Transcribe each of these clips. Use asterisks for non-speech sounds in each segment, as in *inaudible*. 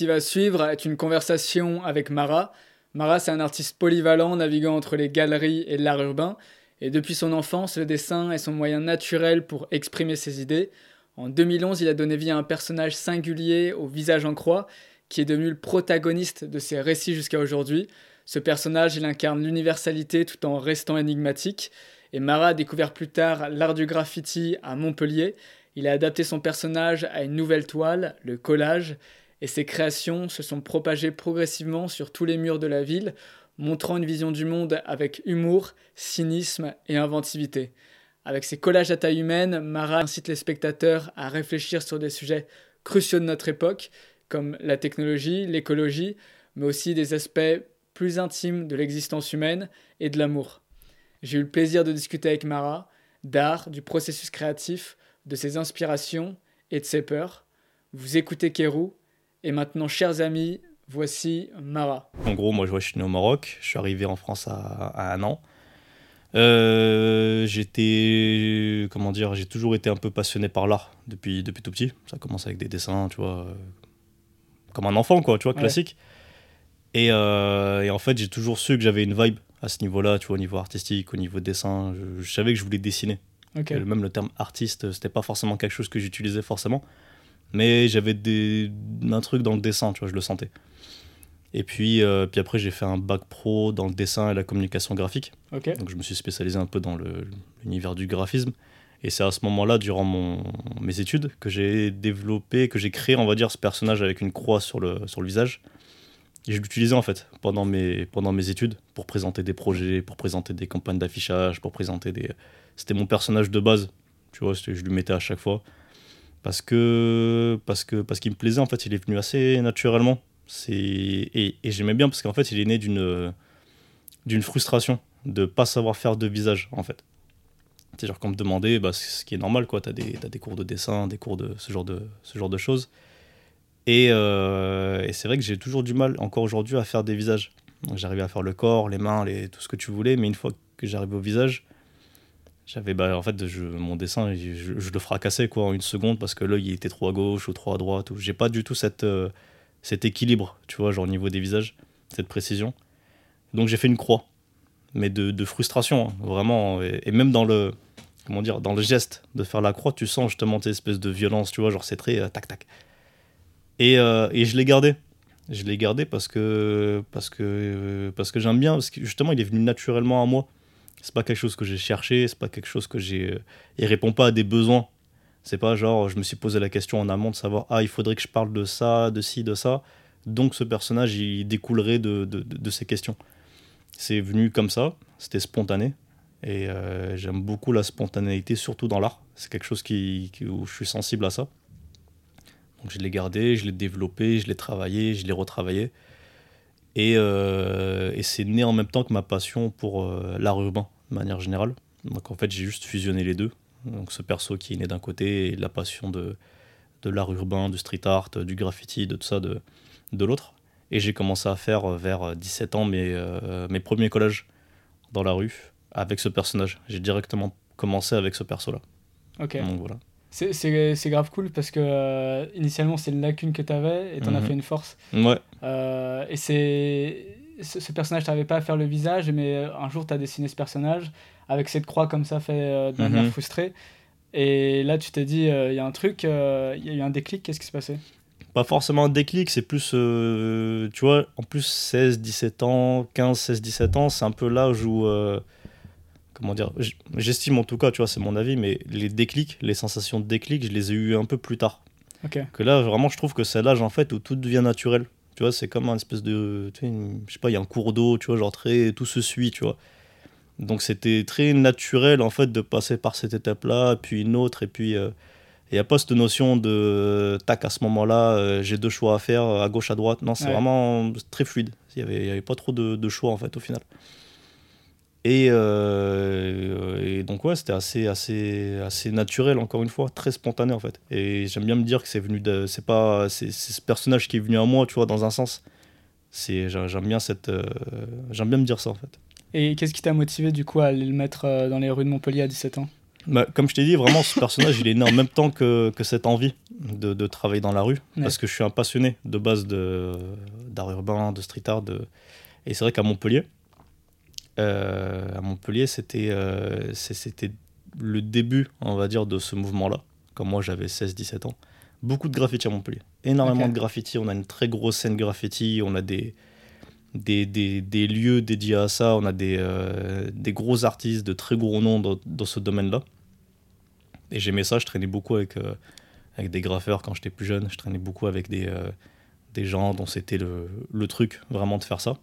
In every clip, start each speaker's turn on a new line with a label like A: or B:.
A: qui va suivre est une conversation avec Mara. Mara, c'est un artiste polyvalent naviguant entre les galeries et l'art urbain. Et depuis son enfance, le dessin est son moyen naturel pour exprimer ses idées. En 2011, il a donné vie à un personnage singulier au visage en croix qui est devenu le protagoniste de ses récits jusqu'à aujourd'hui. Ce personnage, il incarne l'universalité tout en restant énigmatique. Et Marat a découvert plus tard l'art du graffiti à Montpellier. Il a adapté son personnage à une nouvelle toile, le collage, et ses créations se sont propagées progressivement sur tous les murs de la ville, montrant une vision du monde avec humour, cynisme et inventivité. Avec ses collages à taille humaine, Marat incite les spectateurs à réfléchir sur des sujets cruciaux de notre époque, comme la technologie, l'écologie, mais aussi des aspects plus intimes de l'existence humaine et de l'amour. J'ai eu le plaisir de discuter avec Mara d'art, du processus créatif, de ses inspirations et de ses peurs. Vous écoutez Kérou, et maintenant, chers amis, voici Mara.
B: En gros, moi, je suis né au Maroc, je suis arrivé en France à, un an. Euh, j'étais, comment dire, j'ai toujours été un peu passionné par l'art depuis, depuis tout petit. Ça commence avec des dessins, tu vois, comme un enfant, quoi, tu vois, classique. Euh, et, en fait, j'ai toujours su que j'avais une vibe à ce niveau-là, tu vois, au niveau artistique, au niveau dessin. Je, savais que je voulais dessiner. Même le terme artiste, c'était pas forcément quelque chose que j'utilisais forcément. Mais j'avais un truc dans le dessin, tu vois, je le sentais. Et puis, euh, puis après, j'ai fait un bac pro dans le dessin et la communication graphique. Donc, je me suis spécialisé un peu dans l'univers du graphisme. Et c'est à ce moment-là, durant mon, mes études, que j'ai développé, que j'ai créé, on va dire, ce personnage avec une croix sur le, sur le visage. Et je l'utilisais en fait pendant mes, pendant mes études pour présenter des projets, pour présenter des campagnes d'affichage, pour présenter des. C'était mon personnage de base, tu vois, je lui mettais à chaque fois. Parce que parce que parce qu'il me plaisait en fait, il est venu assez naturellement. C'est et, j'aimais bien parce qu'en fait, il est né d'une d'une frustration de pas savoir faire de visage en fait. C'est genre qu'on me demandait, bah, ce qui est normal, quoi. T'as des, as des cours de dessin, des cours de ce genre de, ce genre de choses. Et, euh, c'est vrai que j'ai toujours du mal, encore aujourd'hui, à faire des visages. J'arrivais à faire le corps, les mains, les, tout ce que tu voulais, mais une fois que j'arrivais au visage, j'avais, bah, en fait, je, mon dessin, je, le fracassais, quoi, en une seconde, parce que l'œil était trop à gauche ou trop à droite. J'ai pas du tout cette, euh, cet équilibre, tu vois, genre au niveau des visages, cette précision. Donc j'ai fait une croix mais de, de frustration, hein, vraiment. Et, même dans le, comment dire, dans le geste de faire la croix, tu sens justement cette espèce de violence, tu vois, genre c'est très euh, tac tac. Et, euh, et je l'ai gardé. Je l'ai gardé parce que, parce que, parce que j'aime bien, parce que justement il est venu naturellement à moi. C'est pas quelque chose que j'ai cherché, c'est pas quelque chose que j'ai. Il répond pas à des besoins. C'est pas genre, je me suis posé la question en amont de savoir, ah, il faudrait que je parle de ça, de ci, de ça. Donc ce personnage, il découlerait de, de, de ces questions. C'est venu comme ça, c'était spontané. Et euh, j'aime beaucoup la spontanéité, surtout dans l'art. C'est quelque chose qui, où je suis sensible à ça. Donc je l'ai gardé, je l'ai développé, je l'ai travaillé, je l'ai retravaillé. Et, euh, et c'est né en même temps que ma passion pour euh, l'art urbain, de manière générale. Donc en fait, j'ai juste fusionné les deux. Donc ce perso qui est né d'un côté et la passion de, de l'art urbain, du street art, du graffiti, de tout ça de, de l'autre. Et j'ai commencé à faire vers 17 ans mes, euh, mes premiers collages dans la rue avec ce personnage. J'ai directement commencé avec ce perso-là.
A: Ok. Donc voilà. C'est grave cool parce que euh, initialement c'est une lacune que tu avais et tu en as mhm. fait une force.
B: Ouais.
A: et c'est ce, personnage, tu n'arrivais pas à faire le visage, mais un jour tu as dessiné ce personnage avec cette croix comme ça fait de manière mhm. frustrée. Et là tu t'es dit, il y a un truc, il y a eu un déclic, qu'est-ce qui s'est passé?
B: Pas forcément un déclic, c'est plus, euh, tu vois, en plus 16, 17 ans, 15, 16, 17 ans, c'est un peu l'âge où, euh, comment dire, j'estime en tout cas, tu vois, c'est mon avis, mais les déclics, les sensations de déclic, je les ai eu un peu plus tard. Que là, vraiment, je trouve que c'est l'âge en fait où tout devient naturel. Tu vois, c'est comme un espèce de, tu sais, je sais pas, il y a un cours d'eau, tu vois, genre très, tout se suit, tu vois. Donc c'était très naturel en fait de passer par cette étape-là, puis une autre, et puis euh, il n'y a pas cette notion de tac à ce moment-là, euh, j'ai deux choix à faire à gauche, à droite. Non, c'est vraiment très fluide. Il n'y avait, avait, pas trop de, choix en fait au final. Et, euh, et donc ouais, c'était assez, assez, assez naturel encore une fois, très spontané en fait. Et j'aime bien me dire que c'est venu de, c'est pas, c'est, ce personnage qui est venu à moi, tu vois, dans un sens. C'est, j'aime bien cette, euh, j'aime bien me dire ça en fait.
A: Et qu'est-ce qui t'a motivé du coup à aller le mettre dans les rues de Montpellier à 17 ans?
B: Bah, comme je t'ai dit, vraiment, ce personnage, il est né en même temps que, que cette envie de, de travailler dans la rue
A: Ouais.
B: parce que je suis un passionné de base d'art urbain, de street art. De... Et c'est vrai qu'à Montpellier, euh, à Montpellier, c'était euh, c'était le début, on va dire, de ce mouvement-là. Quand moi j'avais 16-17 ans. Beaucoup de graffiti à Montpellier. Énormément de graffiti. On a une très grosse scène graffiti. On a des, des, des, des lieux dédiés à ça. On a des, euh, des gros artistes de très gros noms dans, dans ce domaine-là. Et j'aimais ça. Je traînais beaucoup avec, euh, avec des graffeurs quand j'étais plus jeune. Je traînais beaucoup avec des, euh, des gens dont c'était le, le truc vraiment de faire ça.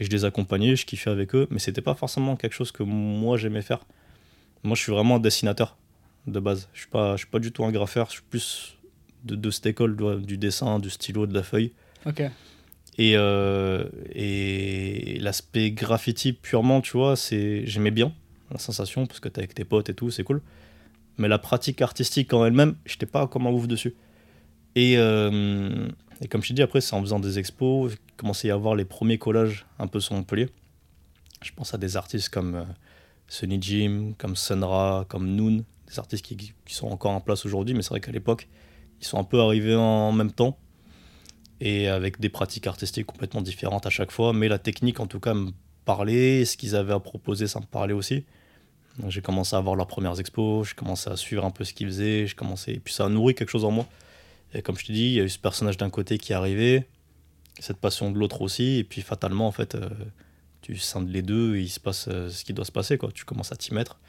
B: Et je les accompagnais, je kiffais avec eux. Mais c'était pas forcément quelque chose que moi j'aimais faire. Moi, je suis vraiment un dessinateur de base. Je suis pas, je suis pas du tout un graffeur. Je suis plus de, de cette école du dessin, du stylo, de la feuille.
A: Ok.
B: Et, euh, et l'aspect graffiti purement, tu vois, c'est j'aimais bien la sensation parce que t'es avec tes potes et tout, c'est cool. Mais la pratique artistique en elle-même, j'étais pas comme un ouf dessus. Et, euh, et comme je t'ai dit, après, c'est en faisant des expos, commençait à y avoir les premiers collages un peu sur Montpellier. Je pense à des artistes comme euh, Sunny Jim, comme Sunra, comme Noon, des artistes qui, sont encore en place aujourd'hui, mais c'est vrai qu'à l'époque, ils sont un peu arrivés en même temps et avec des pratiques artistiques complètement différentes à chaque fois, mais la technique en tout cas me parlait, ce qu'ils avaient à proposer ça me parlait aussi. J'ai commencé à voir leurs premières expos, j'ai commencé à suivre un peu ce qu'ils faisaient, j'ai commencé, et puis ça a nourri quelque chose en moi. Et comme je te dis, il y a eu ce personnage d'un côté qui est arrivé, cette passion de l'autre aussi, et puis fatalement en fait, euh, tu scindes les deux, et il se passe euh, ce qui doit se passer, quoi. tu commences à t'y mettre.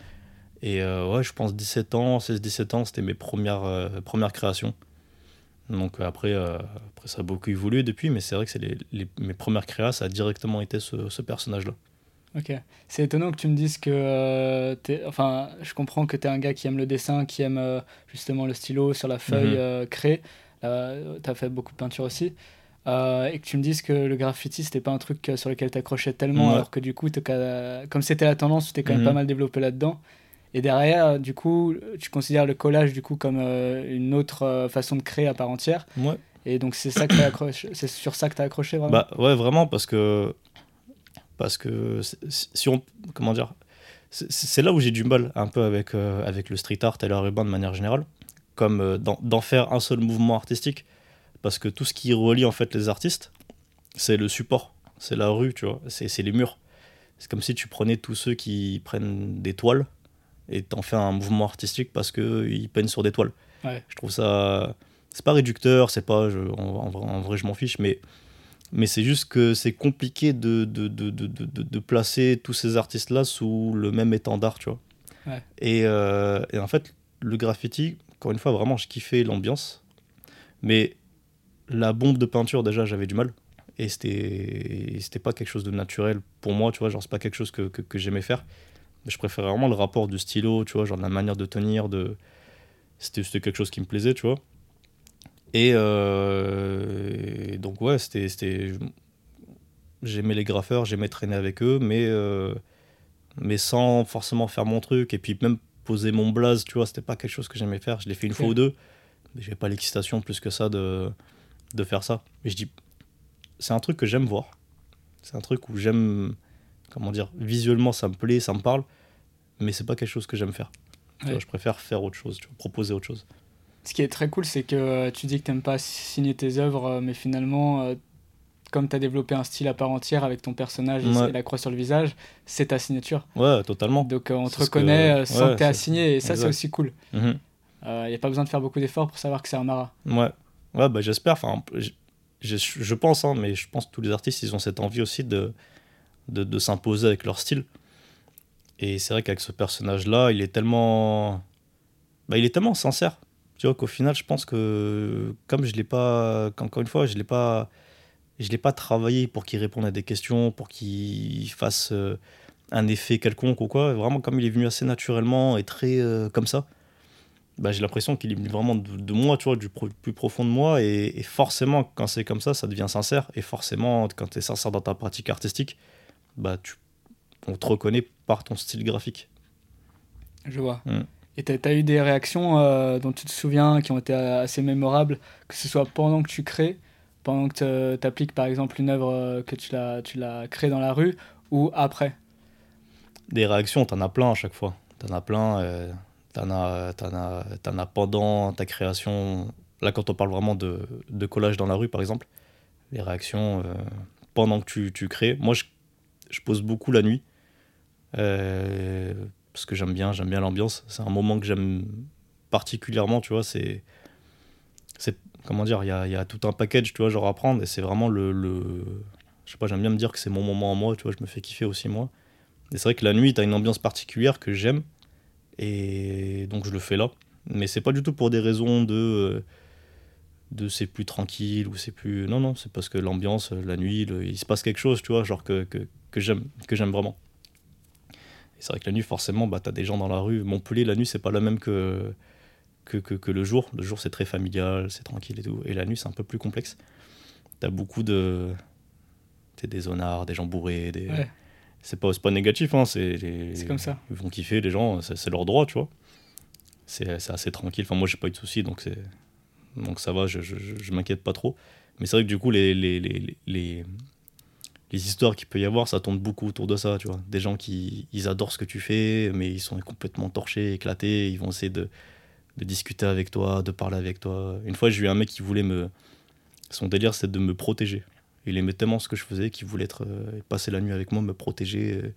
B: Et euh, ouais, je pense 17 ans, 16-17 ans, c'était mes premières, premières créations. Donc après, après, ça a beaucoup évolué depuis, mais c'est vrai que c'est les, mes premières créas, ça a directement été ce personnage-là.
A: Ok. C'est étonnant que tu me dises que. euh, enfin, je comprends que tu es un gars qui aime le dessin, qui aime euh, justement le stylo sur la feuille
B: Mhm.
A: euh, créée. tu as fait beaucoup de peinture aussi. Euh, et que tu me dises que le graffiti, c'était pas un truc euh, sur lequel t'accrochais tellement,
B: Ouais.
A: alors que du coup, comme c'était la tendance, tu t'es quand même
B: Mhm.
A: pas mal développé là-dedans. Et derrière, du coup, tu considères le collage du coup comme euh, une autre euh, façon de créer à part entière.
B: Ouais.
A: Et donc c'est ça que c'est sur ça que t'as accroché vraiment?
B: Bah ouais, vraiment, parce que. Parce que si on. Comment dire C'est là où j'ai du mal un peu avec, euh, avec le street art et l'art urbain de manière générale. Comme euh, d'en faire un seul mouvement artistique. Parce que tout ce qui relie en fait les artistes, c'est le support. C'est la rue, tu vois. C'est les murs. C'est comme si tu prenais tous ceux qui prennent des toiles et t'en fais un mouvement artistique parce qu'ils peignent sur des toiles.
A: Ouais.
B: Je trouve ça. C'est pas réducteur, c'est pas. je- en, en vrai, en vrai, je m'en fiche, mais, mais c'est juste que c'est compliqué de, de, de, de, de, placer tous ces artistes-là sous le même étendard, tu vois.
A: Ouais.
B: Et, euh, et en fait, le graffiti, encore une fois, vraiment, je kiffais l'ambiance. Mais la bombe de peinture, déjà, j'avais du mal. Et c'était pas quelque chose de naturel pour moi, tu vois. Genre, c'est pas quelque chose que, que, que j'aimais faire. Je préférais vraiment le rapport du stylo, tu vois, genre la manière de tenir, de... C'était c'était quelque chose qui me plaisait, tu vois. Et, euh, et donc, ouais, c'était. c'était- J'aimais les graffeurs, j'aimais traîner avec eux, mais, euh, mais sans forcément faire mon truc. Et puis, même poser mon blaze, tu vois, c'était pas quelque chose que j'aimais faire. Je l'ai fait une fois ou deux, mais j'avais pas l'excitation plus que ça de, de faire ça. Mais je dis, c'est un truc que j'aime voir. C'est un truc où j'aime. Comment dire Visuellement, ça me plaît, ça me parle, mais c'est pas quelque chose que j'aime faire. Tu
A: Ouais.
B: vois, je préfère faire autre chose, tu vois, proposer autre chose.
A: Ce qui est très cool, c'est que euh, tu dis que t'aimes pas signer tes œuvres, euh, mais finalement, euh, comme tu as développé un style à part entière avec ton personnage et-
B: Ouais.
A: et la croix sur le visage, c'est ta signature.
B: Ouais, totalement.
A: Donc euh, on te
B: que-
A: reconnaît euh, sans
B: ouais,
A: que tu aies à signer, et ça, c'est aussi cool.
B: Mhm.
A: Il n'y a pas besoin de faire beaucoup d'efforts pour savoir que c'est un Mara.
B: Ouais, ouais bah, j'espère. Enfin, je pense, hein, mais je pense que tous les artistes, ils ont cette envie aussi de, de, de s'imposer avec leur style. Et c'est vrai qu'avec ce personnage-là, il est tellement. Bah, il est tellement sincère. Tu vois qu'au final, je pense que, comme je l'ai pas. Encore une fois, je l'ai pas. Je l'ai pas travaillé pour qu'il réponde à des questions, pour qu'il fasse euh, un effet quelconque ou quoi. Vraiment, comme il est venu assez naturellement et très euh, comme ça, bah, j'ai l'impression qu'il est venu vraiment de, de moi, tu vois, du pro- plus profond de moi. Et, et forcément, quand c'est comme ça, ça devient sincère. Et forcément, quand tu es sincère dans ta pratique artistique, bah, tu, on te reconnaît par ton style graphique.
A: Je vois.
B: Mm.
A: Et tu as eu des réactions euh, dont tu te souviens qui ont été euh, assez mémorables, que ce soit pendant que tu crées, pendant que tu appliques par exemple une œuvre euh, que tu l'as créée dans la rue, ou après?
B: Des réactions, t'en as plein à chaque fois. T'en as plein. t'en as, t'en as, as pendant ta création. là, quand on parle vraiment de, de collage dans la rue, par exemple, les réactions pendant que tu, tu crées. Moi, je, je pose beaucoup la nuit. Parce que j'aime bien, j'aime bien l'ambiance. C'est un moment que j'aime particulièrement, tu vois. C'est. c'est comment dire, il y a, tout un package, tu vois, genre à prendre. Et c'est vraiment le. le je sais pas, j'aime bien me dire que c'est mon moment à moi, tu vois. Je me fais kiffer aussi, moi. Et c'est vrai que la nuit, t'as une ambiance particulière que j'aime. Et donc, je le fais là. Mais c'est pas du tout pour des raisons de. de c'est plus tranquille ou c'est plus. Non, non, c'est parce que l'ambiance, la nuit, il se passe quelque chose, tu vois, genre que, que, que j'aime vraiment. C'est vrai que la nuit, forcément, bah, t'as des gens dans la rue. Montpellier, la nuit, c'est pas la même que, que, que, que le jour. Le jour, c'est très familial, c'est tranquille et tout. Et la nuit, c'est un peu plus complexe. T'as beaucoup de. t'sais, des zonards, des gens bourrés, des.
A: Ouais.
B: C'est pas, négatif, hein, c'est. les-
A: comme ça.
B: Ils vont kiffer, les gens, c'est leur droit, tu vois. C'est c'est assez tranquille. Enfin, moi, j'ai pas eu de soucis, donc c'est. Donc ça va, je, je, je- je m'inquiète pas trop. Mais c'est vrai que du coup, les, les, les, les, les histoires qu'il peut y avoir, ça tourne beaucoup autour de ça, tu vois. Des gens qui ils adorent ce que tu fais, mais ils sont complètement torchés, éclatés, ils vont essayer de, de discuter avec toi, de parler avec toi. Une fois, j'ai eu un mec qui voulait me... Son délire, c'était de me protéger. Il aimait tellement ce que je faisais qu'il voulait être, euh, passer la nuit avec moi, me protéger euh,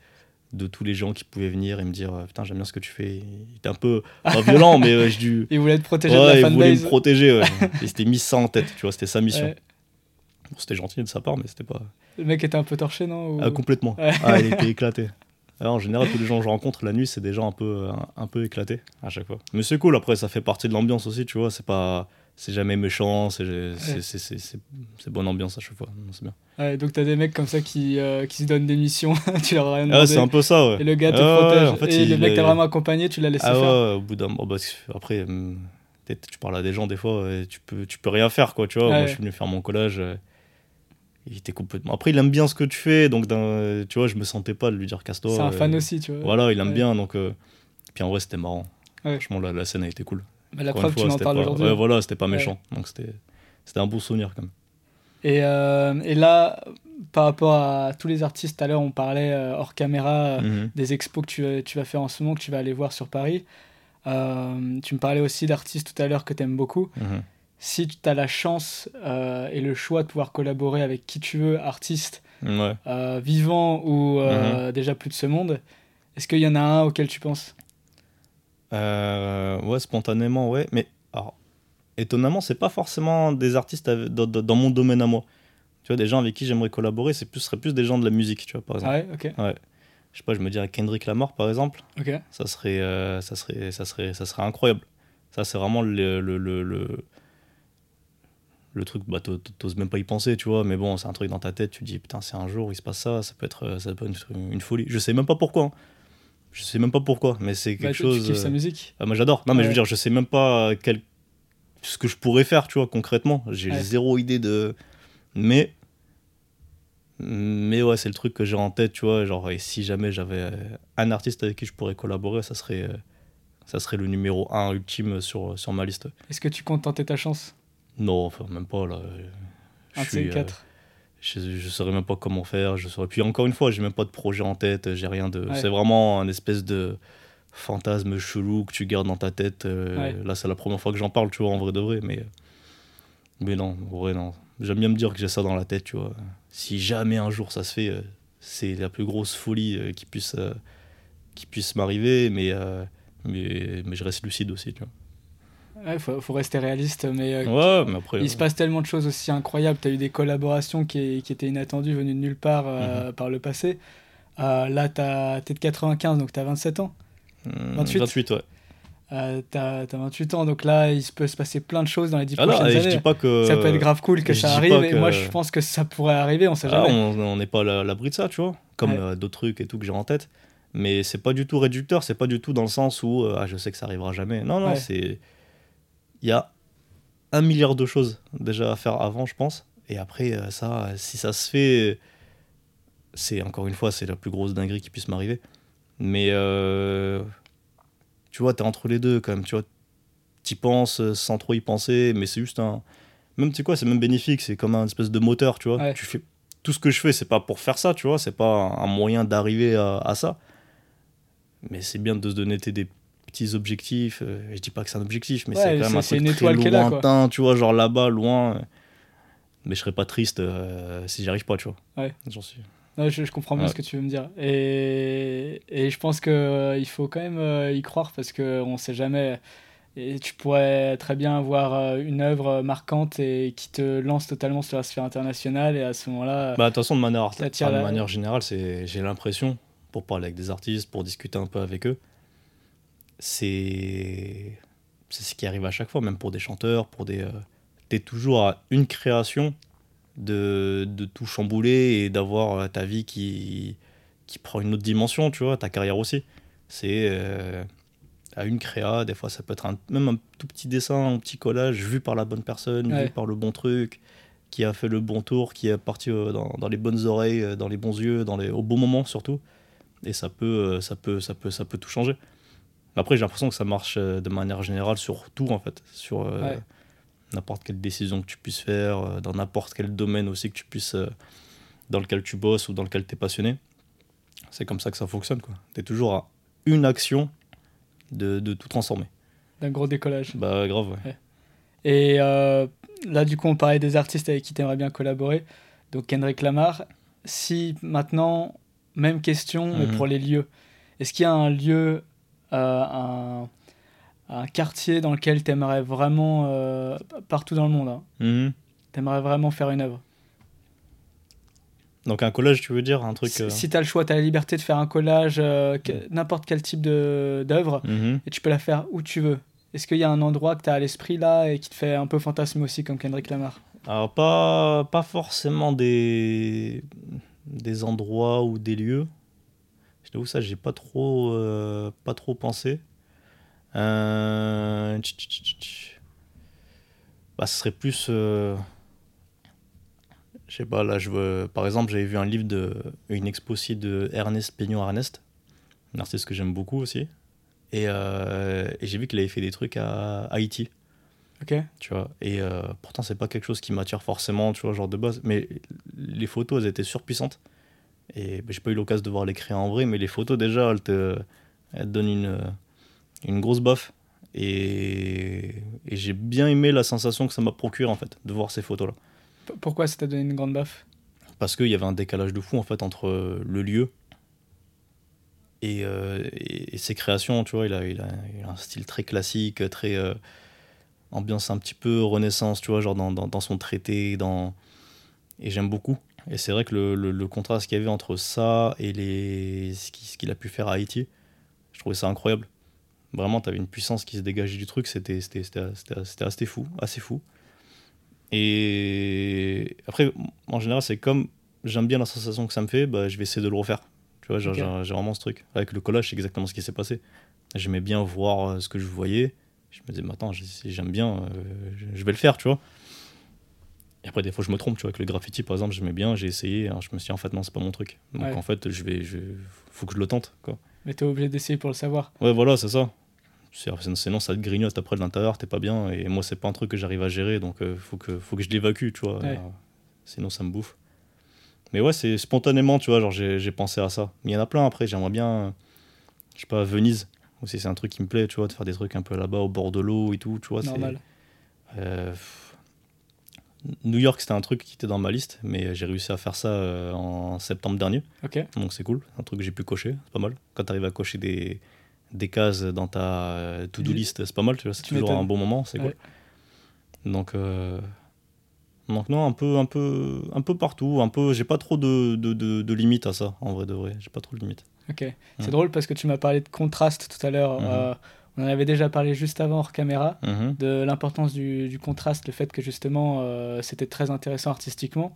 B: de tous les gens qui pouvaient venir et me dire euh, Putain, j'aime bien ce que tu fais. Il était un peu pas *laughs* violent, mais euh, je dû...
A: Il voulait te protéger
B: Ouais,
A: de la
B: il voulait me protéger. Ouais. *laughs* il s'était mis ça en tête, tu vois, c'était sa mission.
A: Ouais.
B: Bon, c'était gentil de sa part, mais c'était pas.
A: Le mec était un peu torché, non ou-
B: Ah, complètement.
A: Ouais.
B: Ah, il *laughs* était éclaté. Alors, en général, tous les gens que je rencontre la nuit, c'est des gens un peu, un, un peu éclatés à chaque fois. Mais c'est cool, après, ça fait partie de l'ambiance aussi, tu vois. C'est pas. C'est jamais méchant, c'est c'est- c'est- c'est- c'est- c'est bonne ambiance à chaque fois. C'est bien.
A: Ouais, donc t'as des mecs comme ça qui, euh, qui se donnent des missions, *laughs* tu leur as rien
B: Ah,
A: demandé.
B: c'est un peu ça, ouais.
A: Et le gars te
B: Ah, ouais,
A: protège.
B: en fait,
A: et
B: il
A: le mec t'a vraiment accompagné, tu l'as laissé
B: Ah
A: faire.
B: ouais, au bout d'un moment, bah, après, hum, tu parles à des gens des fois, et tu peux, tu peux rien faire, quoi, tu vois. Moi,
A: Ouais.
B: je suis venu faire mon collage. Il était complètement. Après, il aime bien ce que tu fais, donc, tu vois, je me sentais pas de lui dire casse-toi.
A: C'est un
B: euh,
A: fan aussi, tu vois.
B: Voilà, il aime
A: Ouais.
B: bien, donc. euh, Puis en vrai, c'était marrant.
A: Ouais.
B: Franchement, la, la scène a été cool.
A: La
B: Encore
A: preuve, tu
B: fois,
A: m'en
B: c'était
A: parles
B: pas-
A: aujourd'hui.
B: Ouais, voilà, c'était pas méchant. Donc, c'était c'était un beau souvenir, quand même.
A: Et, euh, et là, par rapport à tous les artistes, tout à l'heure, on parlait euh, hors caméra
B: Mhm.
A: des expos que tu, vas- tu vas faire en ce moment, que tu vas aller voir sur Paris. Tu me parlais aussi d'artistes tout à l'heure que tu aimes beaucoup.
B: Mhm.
A: Si tu as la chance euh, et le choix de pouvoir collaborer avec qui tu veux, artiste,
B: Ouais.
A: euh, vivant ou
B: Mhm.
A: euh, déjà plus de ce monde, est-ce qu'il y en a un auquel tu penses?
B: Ouais, spontanément, ouais. Mais alors, étonnamment, c'est pas forcément des artistes dans, mon domaine à moi. Tu vois, des gens avec qui j'aimerais collaborer, c'est plus, seraient plus des gens de la musique, tu vois, par
A: Ah
B: exemple.
A: ouais, ok.
B: Je sais pas, je me dirais Kendrick Lamar, par exemple,
A: ok.
B: ça serait, ça serait, ça serait, ça serait incroyable. Ça, c'est vraiment le, le, le, le, le truc, bah, t'os- t'oses même pas y penser, tu vois, mais bon, c'est un truc dans ta tête, tu te dis, putain, c'est un jour, il se passe ça, ça peut être, euh, ça peut être une, une folie. Je sais même pas pourquoi. hein. Je sais même pas pourquoi, mais c'est quelque
A: Bah,
B: chose.
A: Tu kiffes sa
B: euh,
A: musique
B: ah, moi j'adore. Non, mais je veux dire, je sais même pas quel... ce que je pourrais faire, tu vois, concrètement. J'ai
A: Ouais.
B: zéro idée de. Mais. Mais ouais, c'est le truc que j'ai en tête, tu vois. Genre, et si jamais j'avais euh, un artiste avec qui je pourrais collaborer, ça serait, ça serait le numéro 1 ultime sur, sur ma liste.
A: Est-ce que tu comptes tenter ta chance?
B: Non, enfin, même pas là. Je
A: Un
B: suis, euh,
A: quatre.
B: je, je saurais même pas comment faire. Je saurais... Puis encore une fois, j'ai même pas de projet en tête. J'ai rien de.
A: Ouais.
B: C'est vraiment un espèce de fantasme chelou que tu gardes dans ta tête. euh,
A: Ouais.
B: Là, c'est la première fois que j'en parle, tu vois, en vrai de vrai. Mais, mais non, en vrai, non. J'aime bien me dire que j'ai ça dans la tête, tu vois. Si jamais un jour ça se fait, euh, c'est la plus grosse folie qui puisse, qui puisse m'arriver. Mais, mais, mais je reste lucide aussi, tu
A: Ouais, faut, faut rester réaliste, mais euh,
B: vois. Ouais, mais après.
A: il se passe tellement de choses aussi incroyables. Tu as eu des collaborations qui, qui étaient inattendues, venues de nulle part euh,
B: Mhm.
A: par le passé. Euh, là, t'as- t'es de 95, donc tu as 27 ans.
B: euh,
A: 28.
B: 28, ouais.
A: Euh, t'as as 28 ans, donc là, il peut se passer plein de choses dans les 10
B: Ah
A: prochaines
B: je
A: années.
B: dis pas que.
A: Ça peut être grave cool que
B: je
A: ça arrive, et
B: que-
A: moi, je pense que ça pourrait arriver, on sait
B: Ah,
A: jamais.
B: on on n'est pas à l'abri de ça, tu vois, comme
A: Ouais.
B: euh, d'autres trucs et tout que j'ai en tête. Mais c'est pas du tout réducteur, c'est pas du tout dans le sens où euh, ah, je sais que ça arrivera jamais. Non, non,
A: Ouais.
B: c'est. Il y a un milliard de choses déjà à faire avant, je pense. Et après, euh, ça, si ça se fait, c'est encore une fois, c'est la plus grosse dinguerie qui puisse m'arriver. Mais euh, tu vois, t'es entre les deux quand même, tu vois. T'y penses euh, sans trop y penser, mais c'est juste un. Même, tu sais quoi, c'est même bénéfique, c'est comme un espèce de moteur, tu vois.
A: Ouais.
B: Tu fais tout ce que je fais, c'est pas pour faire ça, tu vois, c'est pas un moyen d'arriver à, à ça. Mais c'est bien de se donner des petits objectifs. euh, je dis pas que c'est un objectif, mais
A: Ouais,
B: c'est quand même un truc
A: une
B: très
A: là,
B: lointain, tu vois, genre là-bas, loin. euh. Mais je serais pas triste euh, si j'y arrive pas, tu vois.
A: Ouais.
B: J'en suis.
A: Ouais, je, je comprends bien
B: Ouais.
A: ce que tu veux me dire. Et, et je pense qu'il faut quand même euh, y croire parce qu'on ne sait jamais. Et tu pourrais très bien avoir euh, une œuvre marquante et qui te lance totalement sur la sphère internationale. Et à ce moment-là,
B: Bah, de toute façon, de manière, de manière générale, j'ai l'impression, pour parler avec des artistes, pour discuter un peu avec eux, c'est, c'est ce qui arrive à chaque fois, même pour des chanteurs, pour des. Euh, t'es toujours à une création de, de tout chambouler et d'avoir euh, ta vie qui, qui prend une autre dimension, tu vois, ta carrière aussi. C'est euh, à une créa, des fois ça peut être un- même un tout petit dessin, un petit collage vu par la bonne personne,
A: Ouais.
B: vu par le bon truc, qui a fait le bon tour, qui est parti dans, dans les bonnes oreilles, dans les bons yeux, dans les, au bon moment surtout. Et ça peut, ça peut, ça peut, ça peut tout changer. Après, j'ai l'impression que ça marche euh, de manière générale sur tout en fait, sur euh,
A: Ouais.
B: n'importe quelle décision que tu puisses faire, euh, dans n'importe quel domaine aussi que tu puisses, euh, dans lequel tu bosses ou dans lequel tu es passionné. C'est comme ça que ça fonctionne. Tu es toujours à une action de, de tout transformer.
A: d'un gros décollage.
B: Bah grave, ouais.
A: Et euh, là, du coup, on parlait des artistes avec qui tu aimerais bien collaborer. Donc, Kendrick Lamar. Si maintenant, même question, mais
B: Mhm.
A: pour les lieux. Est-ce qu'il y a un lieu, un, un quartier dans lequel tu aimerais vraiment, euh, partout dans le monde, hein,
B: Mhm.
A: tu aimerais vraiment faire une œuvre
B: Donc un collage, tu veux dire Un truc.
A: Si,
B: euh,
A: tu as le choix, tu as la liberté de faire un collage, euh, que- n'importe quel type d'œuvre,
B: mhm.
A: et tu peux la faire où tu veux. Est-ce qu'il y a un endroit que tu as à l'esprit là et qui te fait un peu fantasmer aussi comme Kendrick Lamar?
B: Alors, pas, pas forcément des, des endroits ou des lieux. Je t'avoue, ça, j'ai pas trop, euh, pas trop pensé. Euh, tch, tch, tch, tch. Bah, ce serait plus. euh, Je sais pas, là, je veux. Par exemple, j'avais vu un livre de. Une expo aussi de Ernest Peignon Ernest, un artiste que j'aime beaucoup aussi. Et, euh, et j'ai vu qu'il avait fait des trucs à Haïti
A: Ok
B: tu vois et pourtant c'est pas quelque chose qui m'attire forcément tu vois genre de base mais les photos elles étaient surpuissantes et bah, j'ai pas eu l'occasion de voir les créer en vrai mais les photos déjà elles te, elles te donnent une, une grosse baffe. Et, et j'ai bien aimé la sensation que ça m'a procuré en fait de voir ces photos là
A: P- Pourquoi ça t'a donné une grande baffe?
B: Parce qu'il y avait un décalage de fou en fait entre euh, le lieu et, euh, et, et ses créations tu vois. Il a, il a, il a un style très classique très euh, ambiance un petit peu renaissance tu vois genre dans, dans, dans son traité dans et j'aime beaucoup et c'est vrai que le, le, le contraste qu'il y avait entre ça et les ce qu'il a pu faire à Haïti je trouvais ça incroyable vraiment tu avais une puissance qui se dégageait du truc c'était c'était c'était c'était- c'était assez fou assez fou et après, en général, c'est comme j'aime bien la sensation que ça me fait, bah, je vais essayer de le refaire. Tu vois, j'ai- vraiment ce truc. Avec le collage, c'est exactement ce qui s'est passé. J'aimais bien voir euh, ce que je voyais. Je me disais, mais attends, j'aime bien, euh, je vais le faire, tu vois. Et après, des fois, je me trompe, tu vois. Avec le graffiti, par exemple, j'aimais bien, j'ai essayé. hein, je me suis dit, en fait, non, c'est pas mon truc. Donc,
A: Ouais.
B: en fait, je vais, je, faut que je le tente, quoi.
A: Mais t'es obligé d'essayer pour le savoir.
B: Ouais, voilà, c'est ça. C'est- Sinon, ça te grignote après de l'intérieur, t'es pas bien. Et moi, c'est pas un truc que j'arrive à gérer, donc euh, faut, que, faut que je l'évacue, tu vois.
A: Ouais.
B: Euh, sinon, ça me bouffe. Mais ouais, c'est spontanément, tu vois, genre j'ai pensé à ça. Mais il y en a plein après, j'aimerais bien, euh, je sais pas, Venise. Aussi, c'est un truc qui me plaît, tu vois, de faire des trucs un peu là-bas au bord de l'eau et tout, tu vois. c'est-
A: Normal.
B: euh, pff. New York, c'était un truc qui était dans ma liste, mais j'ai réussi à faire ça euh, en septembre dernier. Donc c'est cool, un truc que j'ai pu cocher, c'est pas mal. Quand tu arrives à cocher des, des cases dans ta euh, to-do list, c'est pas mal, tu vois, c'est toujours un bon moment, c'est cool. Donc, euh, donc non, un peu, un peu, un peu partout, un peu, j'ai pas trop de, de, de, de limites à ça, en vrai de vrai, j'ai pas trop de limites.
A: Ok. C'est
B: Mhm.
A: drôle parce que tu m'as parlé de contraste tout à l'heure.
B: Mhm.
A: Euh, on en avait déjà parlé juste avant hors caméra
B: Mhm.
A: de l'importance du, du contraste, le fait que justement euh, c'était très intéressant artistiquement.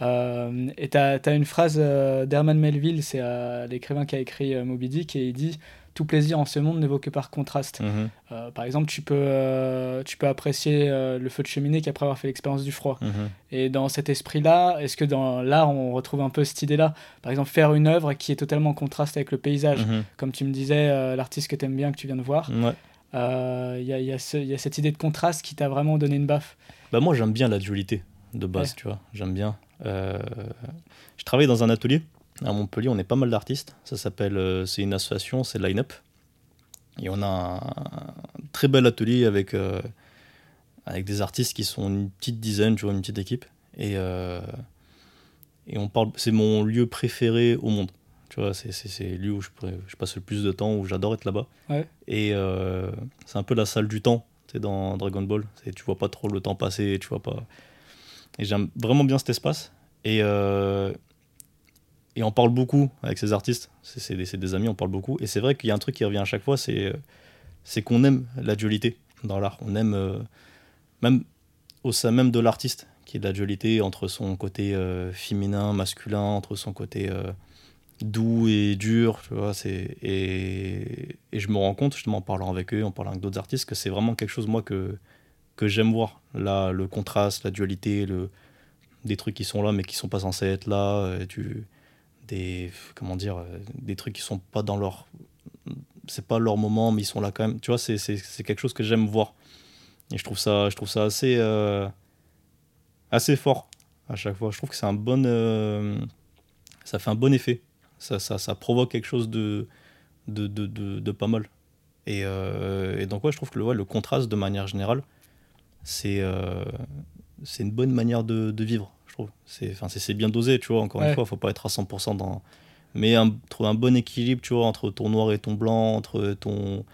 A: Euh, et tu as, une phrase euh, d'Herman Melville, c'est l'écrivain qui a écrit Moby Dick, et il dit Tout plaisir en ce monde ne vaut que par contraste.
B: Mhm.
A: Euh, par exemple, tu peux, euh, tu peux apprécier euh, le feu de cheminée qu'après avoir fait l'expérience du froid.
B: Mhm.
A: Et dans cet esprit-là, est-ce que dans l'art, on retrouve un peu cette idée-là? Par exemple, faire une œuvre qui est totalement en contraste avec le paysage.
B: Mhm.
A: Comme tu me disais, l'artiste que tu aimes bien, que tu viens de voir,
B: Ouais.
A: il y, a, il y a ce- y a cette idée de contraste qui t'a vraiment donné une baffe.
B: Bah moi j'aime bien la dualité de base,
A: Ouais.
B: tu vois, j'aime bien. Je travaille dans un atelier à Montpellier, on est pas mal d'artistes, ça s'appelle, euh, c'est une association, c'est Line Up. Et on a un, très bel atelier avec, euh, avec des artistes qui sont une petite dizaine, tu vois, une petite équipe. Et, euh, et on parle, c'est mon lieu préféré au monde. Tu vois, c'est, c'est, c'est le lieu où je, passe le plus de temps, où j'adore être là-bas.
A: Ouais.
B: Et euh, c'est un peu la salle du temps, tu dans Dragon Ball. C'est, tu vois pas trop le temps passer, tu vois pas. Et j'aime vraiment bien cet espace. Et, et on parle beaucoup avec ces artistes. C'est, des, amis, on parle beaucoup. Et c'est vrai qu'il y a un truc qui revient à chaque fois, c'est, euh, qu'on aime la dualité dans l'art. On aime, euh, même au sein même de l'artiste, qui est de la dualité entre son côté euh, féminin, masculin, entre son côté doux et dur, tu vois. Et, je me rends compte, justement, en parlant avec eux, en parlant avec d'autres artistes, que c'est vraiment quelque chose, moi, que, j'aime voir. Là, le contraste, la dualité, le, des trucs qui sont là, mais qui sont pas censés être là, des, comment dire, euh, des trucs qui sont pas dans leur c'est pas leur moment, mais ils sont là quand même. Tu vois, c'est, quelque chose que j'aime voir. Et je trouve ça, je trouve ça assez, euh, assez fort à chaque fois. Je trouve que c'est un bon. euh, ça fait un bon effet. Ça, ça, ça provoque quelque chose de, de, de, de, pas mal. Et, et donc, ouais, je trouve que le, le contraste, de manière générale, c'est, c'est une bonne manière de, vivre, trouve. C'est, enfin, c'est, c'est bien dosé, tu vois. Encore
A: Ouais.
B: une fois, faut pas être à 100% dans mais un, trouver un bon équilibre, tu vois, entre ton noir et ton blanc, entre ton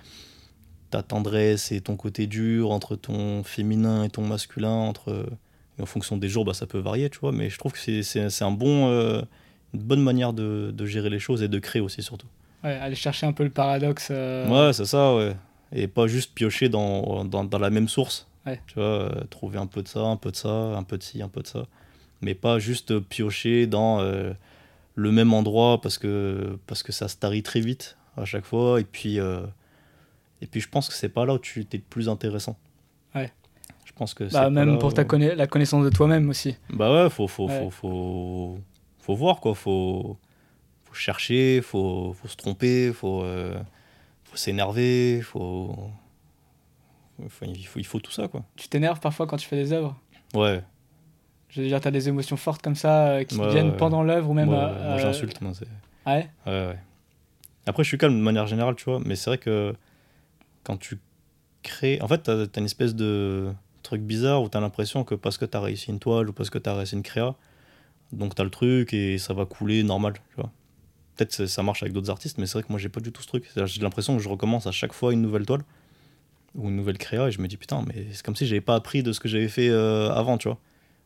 B: ta tendresse et ton côté dur, entre ton féminin et ton masculin, entre et en fonction des jours, bah, ça peut varier, tu vois, mais je trouve que c'est, un bon, euh, une bonne manière de, de gérer les choses et de créer aussi, surtout.
A: Ouais, aller chercher un peu le paradoxe. euh,
B: Ouais, c'est ça, ouais. Et pas juste piocher dans, dans, dans la même source.
A: Ouais.
B: Tu vois, euh, trouver un peu de ça, un peu de ça, un peu de ci, un peu de ça. Mais pas juste piocher dans euh, le même endroit parce que, parce que ça se tarit très vite à chaque fois. Et puis, euh, et puis je pense que c'est pas là où tu es le plus intéressant.
A: Ouais.
B: Je pense que c'est
A: Bah, même pour ta conna- la connaissance de toi-même aussi.
B: Bah ouais, faut, faut,
A: Ouais.
B: faut, faut, faut voir quoi, faut, faut chercher, faut, faut se tromper, faut, euh, faut s'énerver, faut, faut- il, faut, il faut tout ça quoi.
A: Tu t'énerves parfois quand tu fais des œuvres?
B: Ouais,
A: Je veux dire, t'as des émotions fortes comme ça euh, qui
B: Ouais,
A: viennent
B: ouais.
A: pendant l'œuvre ou même.
B: moi,
A: euh,
B: moi,
A: euh,
B: j'insulte, moi,
A: ouais
B: ouais, ouais. Après, je suis calme de manière générale, tu vois, mais c'est vrai que quand tu crées, en fait, t'as as une espèce de truc bizarre où t'as l'impression que parce que t'as réussi une toile ou parce que t'as réussi une créa, donc t'as le truc et ça va couler normal, tu vois. Peut-être que ça marche avec d'autres artistes, mais c'est vrai que moi j'ai pas du tout ce truc. J'ai l'impression que je recommence à chaque fois une nouvelle toile ou une nouvelle créa et je me dis putain, mais c'est comme si j'avais pas appris de ce que j'avais fait euh, avant, tu vois.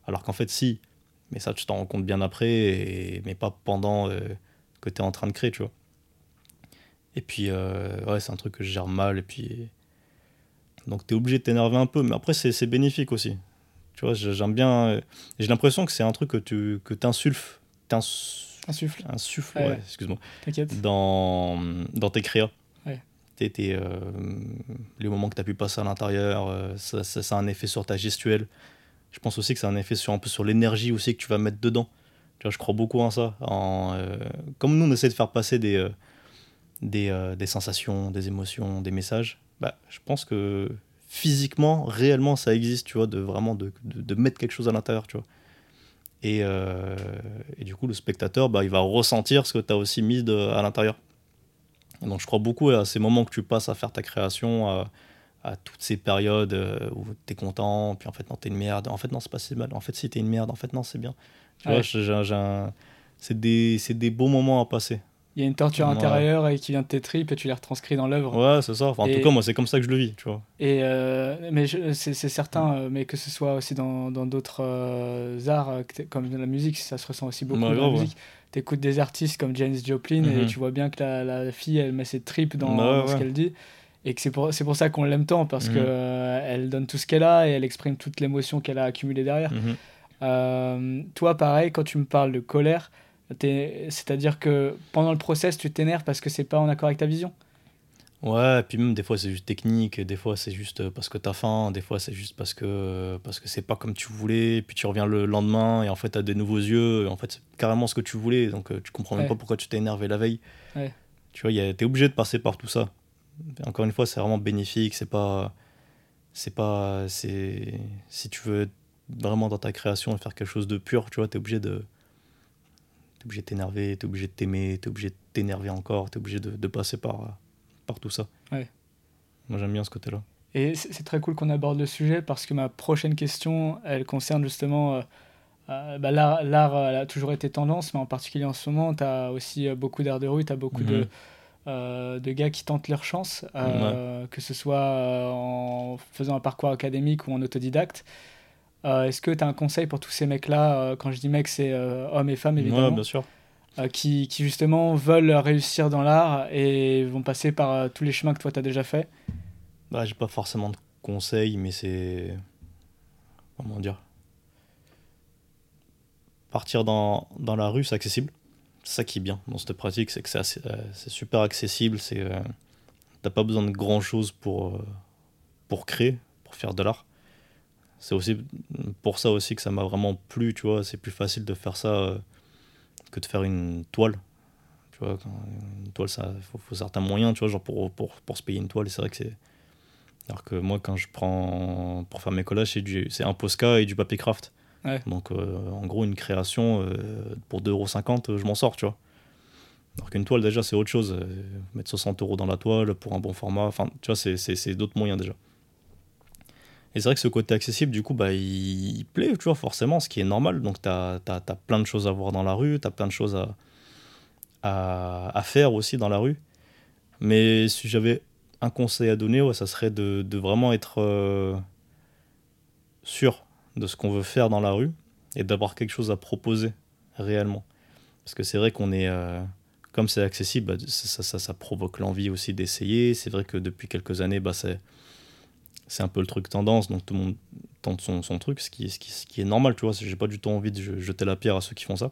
B: Alors qu'en fait, si, mais ça tu t'en rends compte bien après, et... mais pas pendant euh, que t'es en train de créer, tu vois. Et puis, euh, ouais, c'est un truc que je gère mal, et puis. Donc t'es obligé de t'énerver un peu, mais après c'est bénéfique aussi. Tu vois, j'ai- j'aime bien. euh, J'ai l'impression que c'est un truc que tu que t'insulfes. t'ins-
A: Insuffle, Ouais.
B: ouais, excuse-moi
A: t'inquiète.
B: dans, dans tes créas.
A: Ouais.
B: Les moments que tu as pu passer à l'intérieur, ça, ça, ça a un effet sur ta gestuelle. Je pense aussi que ça a un effet sur, un peu sur l'énergie aussi que tu vas mettre dedans. Tu vois, je crois beaucoup en ça. En, euh, comme nous, on essaie de faire passer des, euh, des, euh, des sensations, des émotions, des messages, bah, je pense que physiquement, réellement, ça existe, tu vois, de vraiment de, de, mettre quelque chose à l'intérieur, tu vois. Et, et du coup, le spectateur, bah, il va ressentir ce que tu as aussi mis de- à l'intérieur. Donc, je crois beaucoup à ces moments que tu passes à faire ta création, à toutes ces périodes euh, où tu es content, puis en fait, non, t'es une merde. En fait, non, c'est pas si mal. En fait, si t'es une merde, en fait, non, c'est bien. Tu
A: Ouais.
B: vois, j'ai- j'ai un- c'est des, c'est des beaux moments à passer.
A: Il y a une torture
B: Ouais.
A: intérieure et qui vient de tes tripes et tu les retranscris dans l'œuvre.
B: Ouais, c'est ça. Enfin, en
A: Et-
B: tout cas, moi, c'est comme ça que je le vis, tu vois.
A: Et euh, mais c'est certain, euh, mais que ce soit aussi dans dans d'autres euh, arts t'es- comme la musique, ça se ressent aussi beaucoup dans la musique. T'écoutes des artistes comme Janis Joplin et
B: Mhm.
A: tu vois bien que la, la fille elle met ses tripes dans,
B: Bah
A: dans ce
B: ouais.
A: qu'elle dit et que c'est pour c'est pour ça qu'on l'aime tant parce
B: Mhm.
A: que euh, elle donne tout ce qu'elle a et elle exprime toute l'émotion qu'elle a accumulée derrière.
B: Mhm.
A: Euh, toi, pareil, quand tu me parles de colère, c'est-à-dire que pendant le process, tu t'énerves parce que c'est pas en accord avec ta vision?
B: Ouais, et puis même des fois c'est juste technique, des fois c'est juste parce que t'as faim, des fois c'est juste parce que parce que c'est pas comme tu voulais, et puis tu reviens le lendemain et en fait t'as des nouveaux yeux, et en fait c'est carrément ce que tu voulais, donc euh, tu comprends même
A: Ouais.
B: pas pourquoi tu t'es énervé la veille.
A: Ouais.
B: Tu vois, t'es obligé de passer par tout ça. Encore une fois, c'est vraiment bénéfique, c'est pas c'est pas c'est si tu veux vraiment dans ta création et faire quelque chose de pur, tu vois, t'es obligé de t'es obligé de t'énerver, t'es obligé de t'aimer, t'es obligé de t'énerver encore, t'es obligé de, de passer par par tout ça. Moi, j'aime bien ce côté-là.
A: Et c'est très cool qu'on aborde le sujet parce que ma prochaine question, elle concerne justement. Euh, euh, bah, l'art, a toujours été tendance, mais en particulier en ce moment, tu as aussi beaucoup d'art de rue, tu as beaucoup de, mhm. de gars qui tentent leur chance, que ce soit en faisant un parcours académique ou en autodidacte. Est-ce que tu as un conseil pour tous ces mecs-là Quand je dis mecs, c'est hommes et femmes, évidemment.
B: bien sûr.
A: qui, qui, justement veulent réussir dans l'art et vont passer par tous les chemins que toi tu as déjà fait?
B: Bah, j'ai pas forcément de conseils, mais c'est. Comment dire? Partir dans, dans la rue, c'est accessible. C'est ça qui est bien dans cette pratique, c'est que c'est, euh, super accessible. C'est, euh, t'as pas besoin de grand chose pour, euh, pour créer, pour faire de l'art. C'est aussi pour ça aussi que ça m'a vraiment plu, tu vois. C'est plus facile de faire ça que de faire une toile. Tu vois, une toile, ça faut, faut certains moyens, tu vois, genre pour, pour, pour se payer une toile. C'est vrai que c'est, alors que moi, quand je prends pour faire mes collages, c'est un Posca et du papier craft. Donc, euh, en gros, une création euh, pour 2,50€, je m'en sors, tu vois. Alors qu'une toile, déjà, c'est autre chose. Euh, mettre 60 euros dans la toile pour un bon format, enfin, tu vois, c'est d'autres moyens déjà. Et c'est vrai que ce côté accessible, du coup, bah, il, plaît, tu vois, forcément, ce qui est normal. Donc, tu as, plein de choses à voir dans la rue, tu as plein de choses à, à, faire aussi dans la rue. Mais si j'avais un conseil à donner, ouais, ça serait de, vraiment être euh, sûr de ce qu'on veut faire dans la rue et d'avoir quelque chose à proposer réellement. Parce que c'est vrai qu'on est, euh, comme c'est accessible, bah, ça, ça, ça, provoque l'envie aussi d'essayer. C'est vrai que depuis quelques années, bah, c'est, un peu le truc tendance, donc tout le monde tente son, son truc, ce qui, ce, qui, ce qui est normal, tu vois. J'ai pas du tout envie de jeter la pierre à ceux qui font ça.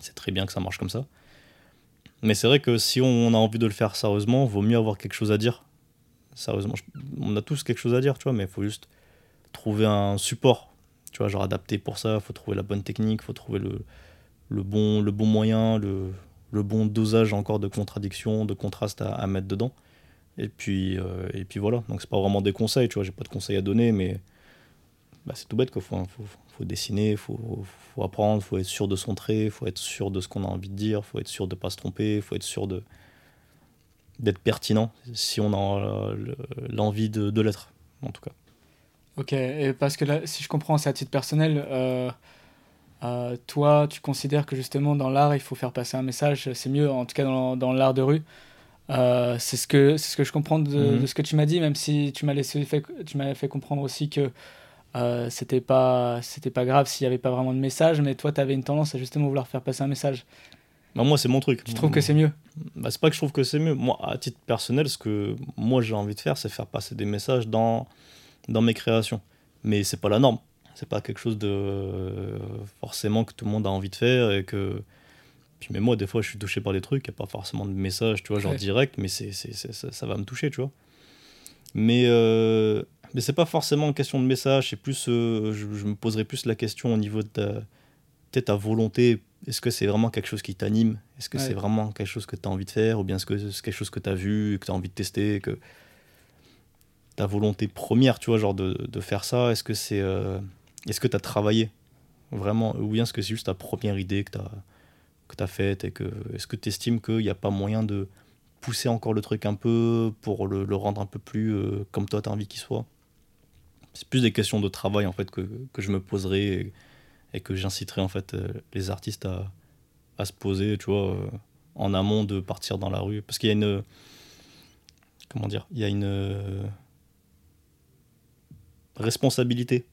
B: C'est très bien que ça marche comme ça. Mais c'est vrai que si on a envie de le faire sérieusement, vaut mieux avoir quelque chose à dire. Sérieusement, on a tous quelque chose à dire, tu vois, mais il faut juste trouver un support, tu vois, genre adapté pour ça. Il faut trouver la bonne technique, il faut trouver le, le, bon, le bon moyen, le, le bon dosage encore de contradiction, de contraste à, mettre dedans. Et puis, euh, et puis voilà, donc c'est pas vraiment des conseils, tu vois, j'ai pas de conseils à donner, mais bah, c'est tout bête, quoi. Faut, faut, faut dessiner, faut, faut, apprendre, il faut être sûr de son trait, faut être sûr de ce qu'on a envie de dire, il faut être sûr de pas se tromper, il faut être sûr de d'être pertinent si on a l'envie de, de l'être, en tout cas.
A: Ok, et parce que là, si je comprends, c'est à titre personnel, euh, euh, toi, tu considères que justement dans l'art, il faut faire passer un message, c'est mieux, en tout cas dans, dans l'art de rue. Euh, c'est ce que c'est ce que je comprends de, mhm. de, ce que tu m'as dit, même si tu m'as laissé fait, tu m'as fait comprendre aussi que c'était pas c'était pas grave s'il y avait pas vraiment de message mais toi tu avais une tendance à justement vouloir faire passer un message
B: bah moi c'est mon truc
A: tu trouves que c'est mieux?
B: Bah c'est pas que je trouve que c'est mieux moi à titre personnel ce que moi j'ai envie de faire c'est faire passer des messages dans dans mes créations. Mais c'est pas la norme. C'est pas quelque chose de forcément que tout le monde a envie de faire et que puis mais moi des fois je suis touché par des trucs il n'y a pas forcément de message tu vois genre direct mais c'est, ça, ça, va me toucher tu vois. Mais euh, mais c'est pas forcément une question de message, c'est plus, euh, je, me poserais plus la question au niveau de ta, ta volonté. Est-ce que c'est vraiment quelque chose qui t'anime? Est-ce que c'est vraiment quelque chose que tu as envie de faire? Ou bien est-ce que c'est quelque chose que tu as vu, que tu as envie de tester que Ta volonté première, tu vois, genre de, de faire ça, est-ce que c'est. Euh, est-ce que tu as travaillé vraiment Ou bien est-ce que c'est juste ta première idée que tu as, faite et que. Est-ce que tu estimes qu'il n'y a pas moyen de pousser encore le truc un peu pour le, rendre un peu plus euh, comme toi tu envie qu'il soit? C'est plus des questions de travail en fait que, je me poserai et, que j'inciterai en fait euh, les artistes à, à, se poser, tu vois, en amont de partir dans la rue, parce qu'il y a une comment dire, il y a une responsabilité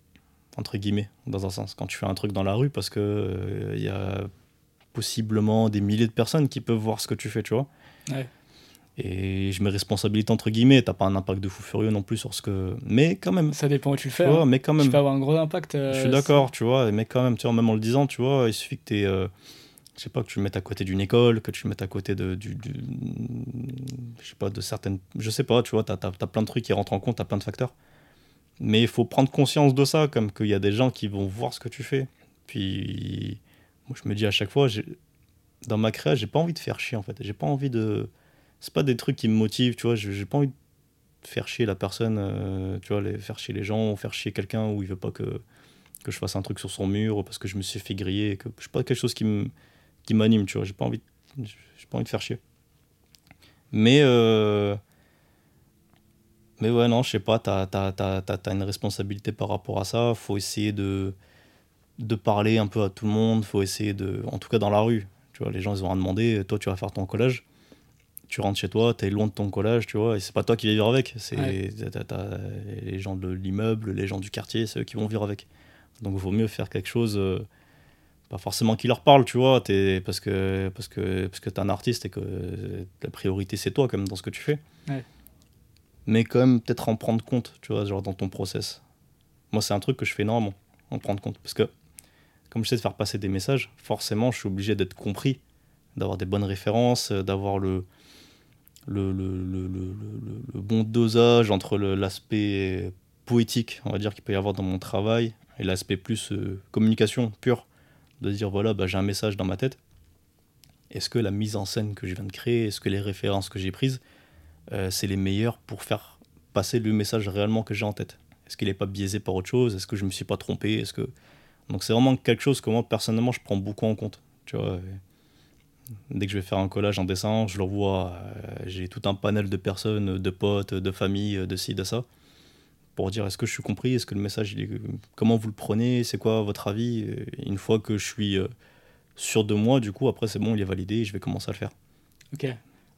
B: entre guillemets dans un sens quand tu fais un truc dans la rue parce que il y a possiblement des milliers de personnes qui peuvent voir ce que tu fais, tu vois. Ouais et je mets responsabilité entre guillemets t'as pas un impact de fou furieux non plus sur ce que mais quand même
A: ça dépend où tu le fais hein.
B: mais quand même
A: tu peux avoir un gros impact
B: euh, je suis d'accord tu vois mais quand même tu vois même en le disant tu vois il suffit que tu euh, je sais pas que tu le mettes à côté d'une école que tu le mettes à côté de du, du, je sais pas de certaines je sais pas tu vois t'as as, plein de trucs qui rentrent en compte t'as plein de facteurs mais il faut prendre conscience de ça comme qu'il y a des gens qui vont voir ce que tu fais puis moi je me dis à chaque fois dans ma créa j'ai pas envie de faire chier en fait j'ai pas envie de c'est pas des trucs qui me motivent, tu vois. J'ai pas envie de faire chier la personne, euh, tu vois, les, faire chier les gens, faire chier quelqu'un où il veut pas que, que je fasse un truc sur son mur parce que je me suis fait griller, que je sais pas quelque chose qui m'anime, tu vois. J'ai pas envie, j'ai pas envie de faire chier. Mais euh, Mais ouais, non, je sais pas, t'as as, une responsabilité par rapport à ça. Faut essayer de, de parler un peu à tout le monde. Faut essayer de. En tout cas, dans la rue. Tu vois, les gens, ils ont rien demandé. Toi, tu vas faire ton collage. Tu rentres chez toi, t'es loin de ton collage, tu vois. Et c'est pas toi qui vas vivre avec. C'est les gens de l'immeuble, les gens du quartier, c'est eux qui vont vivre avec. Donc, il vaut mieux faire quelque chose. Euh, pas forcément qui leur parle, tu vois, es, parce que parce que parce que t'es un artiste et que la priorité c'est toi comme dans ce que tu fais. Ouais mais quand même peut-être en prendre compte, tu vois, genre dans ton process. Moi, c'est un truc que je fais énormément, en prendre compte. Parce que, comme je sais faire passer des messages, forcément, je suis obligé d'être compris, d'avoir des bonnes références, euh, d'avoir le le, le, le, le, bon dosage entre l'aspect poétique, on va dire, qu'il peut y avoir dans mon travail, et l'aspect plus euh, communication pure, de dire, voilà, bah, j'ai un message dans ma tête. Est-ce que la mise en scène que je viens de créer, est-ce que les références que j'ai prises, c'est les meilleurs pour faire passer le message réellement que j'ai en tête. Est-ce qu'il n'est pas biaisé par autre chose? Est-ce que je ne me suis pas trompé? Est-ce que... Donc c'est vraiment quelque chose que moi, personnellement, je prends beaucoup en compte. Tu vois, dès que je vais faire un collage en dessin, je le vois, euh, j'ai tout un panel de personnes, de potes, de familles, de ci, de ça, pour dire est-ce que je suis compris, est-ce que le message, comment vous le prenez, c'est quoi votre avis? Une fois que je suis euh, sûr de moi, du coup, après c'est bon, il est validé et je vais commencer à le faire.
A: Ok,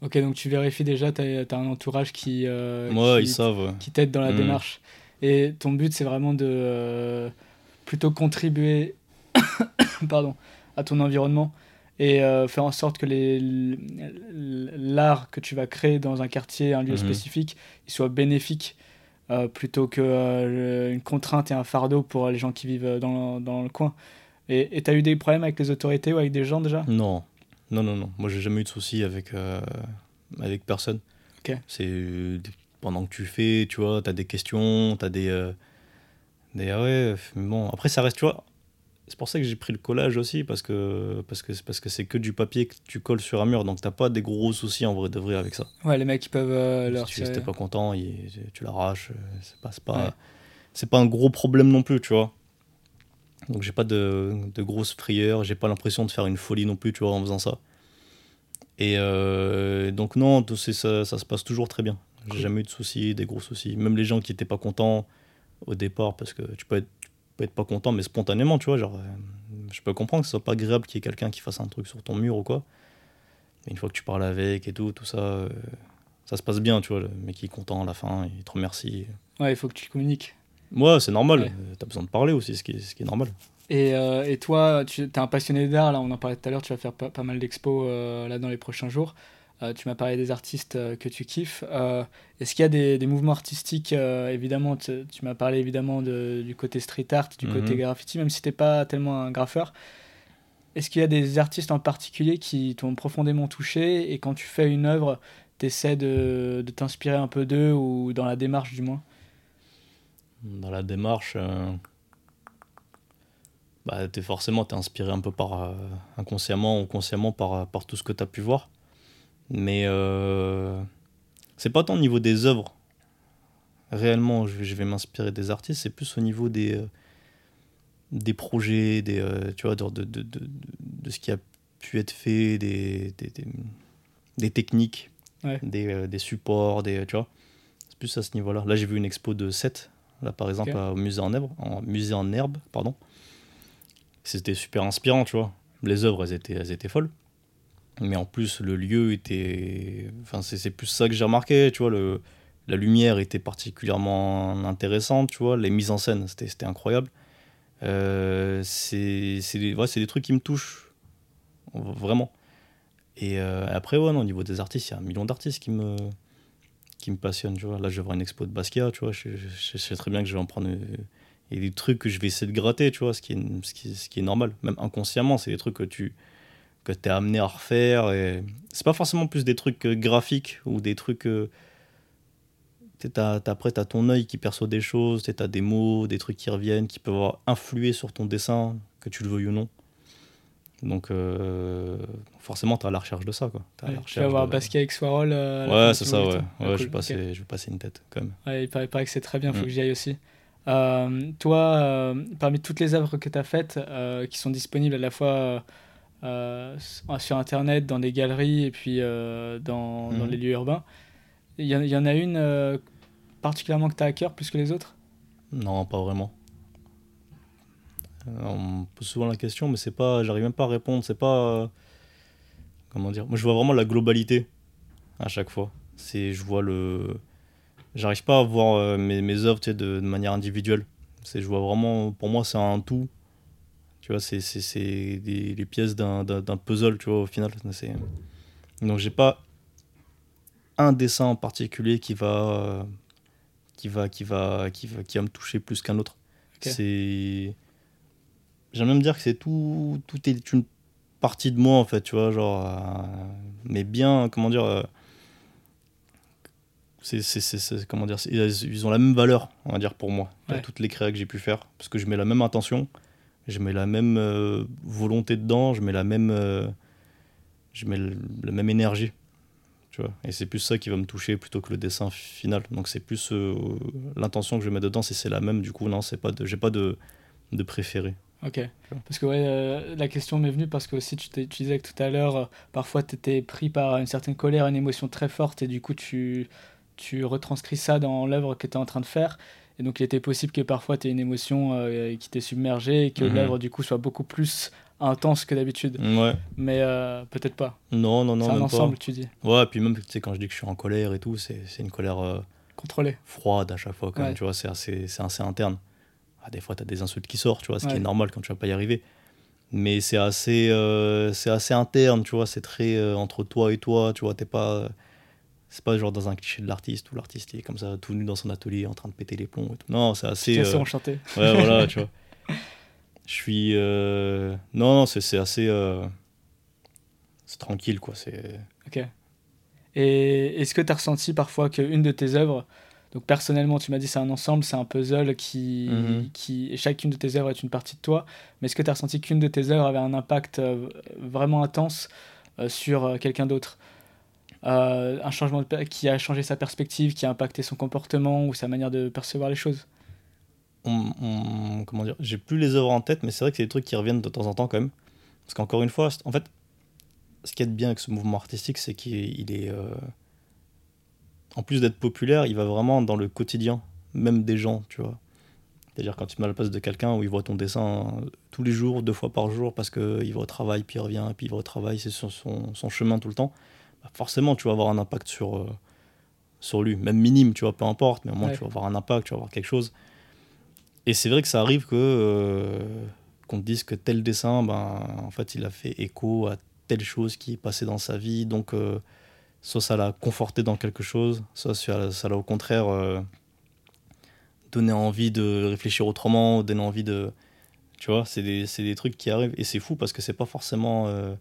A: Ok, donc tu vérifies déjà, tu as, un entourage qui,
B: euh, qui,
A: qui t'aide dans la mm. démarche. Et ton but, c'est vraiment de euh, plutôt contribuer *coughs* pardon, à ton environnement et euh, faire en sorte que l'art que tu vas créer dans un quartier, un lieu mm-hmm. spécifique, il soit bénéfique plutôt qu'une contrainte et un fardeau pour les gens qui vivent dans, dans le coin. Et tu as eu des problèmes avec les autorités ou avec des gens déjà?
B: Non, non, non, non. Moi, j'ai jamais eu de soucis avec, euh, avec personne. C'est euh, pendant que tu fais, tu vois, tu as des questions, tu as des. Euh, des ah ouais, bon. Après, ça reste, tu vois. C'est pour ça que j'ai pris le collage aussi, parce que parce que parce que c'est que du papier que tu colles sur un mur, donc t'as pas des gros soucis en vrai de vrai avec ça.
A: Ouais, les mecs ils peuvent leur
B: si tu n'es pas content, tu l'arraches, c'est pas c'est pas, pas un gros problème non plus, tu vois. Donc j'ai pas de, de grosses frayeurs, j'ai pas l'impression de faire une folie non plus, tu vois, en faisant ça. Et euh, donc non, ça, ça, se passe toujours très bien. J'ai jamais eu de soucis, des gros soucis. Même les gens qui étaient pas contents au départ, parce que tu peux être, peux être pas content, mais spontanément, tu vois, genre, euh, je peux comprendre que ce soit pas agréable qu'il y ait quelqu'un qui fasse un truc sur ton mur ou quoi. Mais une fois que tu parles avec et tout, tout ça, euh, ça se passe bien, tu vois. Le mec qui est content à la fin, il te remercie.
A: Ouais, il faut que tu communiques.
B: Ouais, c'est normal. Tu as besoin de parler aussi, ce qui est, ce qui est normal.
A: Et, euh, et, toi, tu es un passionné d'art, là on en parlait tout à l'heure, tu vas faire pas, mal d'expos euh, là dans les prochains jours. Euh, tu m'as parlé des artistes que tu kiffes. Est-ce qu'il y a des, des mouvements artistiques, évidemment, tu, m'as parlé évidemment de, du côté street art, du côté mhm. graffiti, même si tu n'es pas tellement un graffeur. Est-ce qu'il y a des artistes en particulier qui t'ont profondément touché et quand tu fais une œuvre, tu essaies de, de t'inspirer un peu d'eux ou dans la démarche du moins?
B: Dans la démarche, bah, es forcément es inspiré un peu par euh, inconsciemment ou consciemment par, euh, par tout ce que tu as pu voir. Mais euh, c'est pas tant au niveau des œuvres. Réellement, je, vais m'inspirer des artistes, c'est plus au niveau des, euh, des projets, des, tu vois, de, de, de, de, ce qui a pu être fait, des, des, des, techniques, des, des, supports, des, tu vois. C'est plus à ce niveau-là. Là, j'ai vu une expo de 7, là par exemple, au musée en herbe, en, musée en herbe pardon c'était super inspirant, tu vois. Les œuvres, elles étaient, elles étaient folles. Mais en plus, le lieu était. Enfin, c'est plus ça que j'ai remarqué, tu vois. Le, la lumière était particulièrement intéressante, tu vois. Les mises en scène, c'était incroyable. Euh, c'est des, ouais, des trucs qui me touchent. Vraiment. Et euh, après, ouais, non, au niveau des artistes, il y a un million d'artistes qui me, qui me passionnent, tu vois. Là, je vais voir une expo de Basquiat, tu vois. Je, sais très bien que je vais en prendre il y a des trucs que je vais essayer de gratter, tu vois, ce qui est, ce qui, ce qui est normal. Même inconsciemment, c'est des trucs que tu que es amené à refaire. Et... C'est pas forcément plus des trucs euh, graphiques ou des trucs. Euh... Après, tu as ton œil qui perçoit des choses, tu as des mots, des trucs qui reviennent, qui peuvent avoir influé sur ton dessin, que tu le veuilles ou non. Donc, euh, forcément, tu à la recherche de ça. Quoi.
A: Ouais, tu vas voir Basquiat avec Swarol.
B: Euh, ouais, c'est ça, ouais. Ah, ouais je, vais passer, je vais passer une tête quand même.
A: Ouais, il paraît, que c'est très bien, il faut mm. que j'y aille aussi. Euh, toi, parmi toutes les œuvres que tu as faites, qui sont disponibles à la fois sur Internet, dans des galeries et puis dans, dans, mhm. les lieux urbains, il y, y, en a une particulièrement que tu as à cœur plus que les autres?
B: Non, pas vraiment. On me pose souvent la question, mais c'est pas, j'arrive même pas à répondre. C'est pas, comment dire. Moi, je vois vraiment la globalité à chaque fois. C'est, je vois le, j'arrive pas à voir euh, mes, mes œuvres de, de, manière individuelle. C'est, je vois vraiment, pour moi, c'est un tout. Tu vois, c'est, c'est, c'est les pièces d'un, d'un, puzzle, tu vois, au final. C'est... Donc, j'ai pas un dessin en particulier qui va, qui va, qui va, qui va, qui va me toucher plus qu'un autre. Okay. C'est j'aime même dire que c'est tout, tout est une partie de moi en fait, tu vois, genre, euh, mais bien, comment dire, euh, c'est, c'est, comment dire, ils ont la même valeur, on va dire pour moi, ouais. toutes les créas que j'ai pu faire, parce que je mets la même intention, je mets la même euh, volonté dedans, je mets la même, je mets le, la même énergie, tu vois, et c'est plus ça qui va me toucher plutôt que le dessin final, donc c'est plus l'intention que je mets dedans, si c'est la même, du coup non, c'est pas, de, j'ai pas de, de préféré.
A: Ok. Parce que ouais, euh, la question m'est venue parce que aussi tu, tu disais que tout à l'heure, euh, parfois tu étais pris par une certaine colère, une émotion très forte et du coup tu, tu retranscris ça dans l'œuvre que tu es en train de faire. Et donc il était possible que parfois tu aies une émotion euh, qui t'ait submergé et que
B: Mhm.
A: l'œuvre du coup soit beaucoup plus intense que d'habitude.
B: Ouais.
A: Mais peut-être pas.
B: Non, non, non,
A: C'est un ensemble, tu dis.
B: Ouais, puis même, tu sais, quand je dis que je suis en colère et tout, c'est, une colère euh,
A: Contrôlé.
B: froide à chaque fois, quand même, tu vois, c'est assez, c'est assez interne. Ah, des fois, tu as des insultes qui sortent, tu vois, ce qui est normal quand tu vas pas y arriver. Mais c'est assez, euh, c'est assez interne, tu vois, c'est très euh, entre toi et toi, tu vois, t'es pas. C'est pas genre dans un cliché de l'artiste où l'artiste est comme ça, tout nu dans son atelier en train de péter les plombs et tout. Non, c'est assez.
A: Assez
B: euh,
A: enchanté.
B: Ouais, voilà, tu vois. *laughs* Je suis. euh, Non, non, c'est assez. euh, C'est tranquille, quoi. C'est.
A: Ok. Et est-ce que tu as ressenti parfois qu'une de tes œuvres, donc personnellement tu m'as dit c'est un ensemble, c'est un puzzle qui,
B: Mhm.
A: qui et chacune de tes œuvres est une partie de toi, mais est-ce que tu as ressenti qu'une de tes œuvres avait un impact euh, vraiment intense euh, sur euh, quelqu'un d'autre? Un changement de, qui a changé sa perspective, qui a impacté son comportement ou sa manière de percevoir les choses?
B: On- on- comment dire, j'ai plus les œuvres en tête, mais c'est vrai que c'est des trucs qui reviennent de temps en temps quand même. Parce qu'encore une fois, en fait, ce qui est bien avec ce mouvement artistique, c'est qu'il est, en plus d'être populaire, il va vraiment dans le quotidien, même des gens, tu vois. C'est-à-dire quand tu te mets à la place de quelqu'un où il voit ton dessin euh, tous les jours, deux fois par jour, parce qu'il va au travail, puis il revient, puis il va au travail, c'est sur son, son chemin tout le temps, bah forcément tu vas avoir un impact sur, euh, sur lui, même minime, tu vois, peu importe, mais au moins
A: Ouais.
B: tu vas avoir un impact, tu vas avoir quelque chose. Et c'est vrai que ça arrive que euh, qu'on te dise que tel dessin, ben, en fait, il a fait écho à telle chose qui est passée dans sa vie, donc euh, soit ça l'a conforté dans quelque chose, soit ça l'a au contraire euh, donné envie de réfléchir autrement, donné envie de... Tu vois, c'est des, des trucs qui arrivent, et c'est fou parce que c'est pas forcément... euh,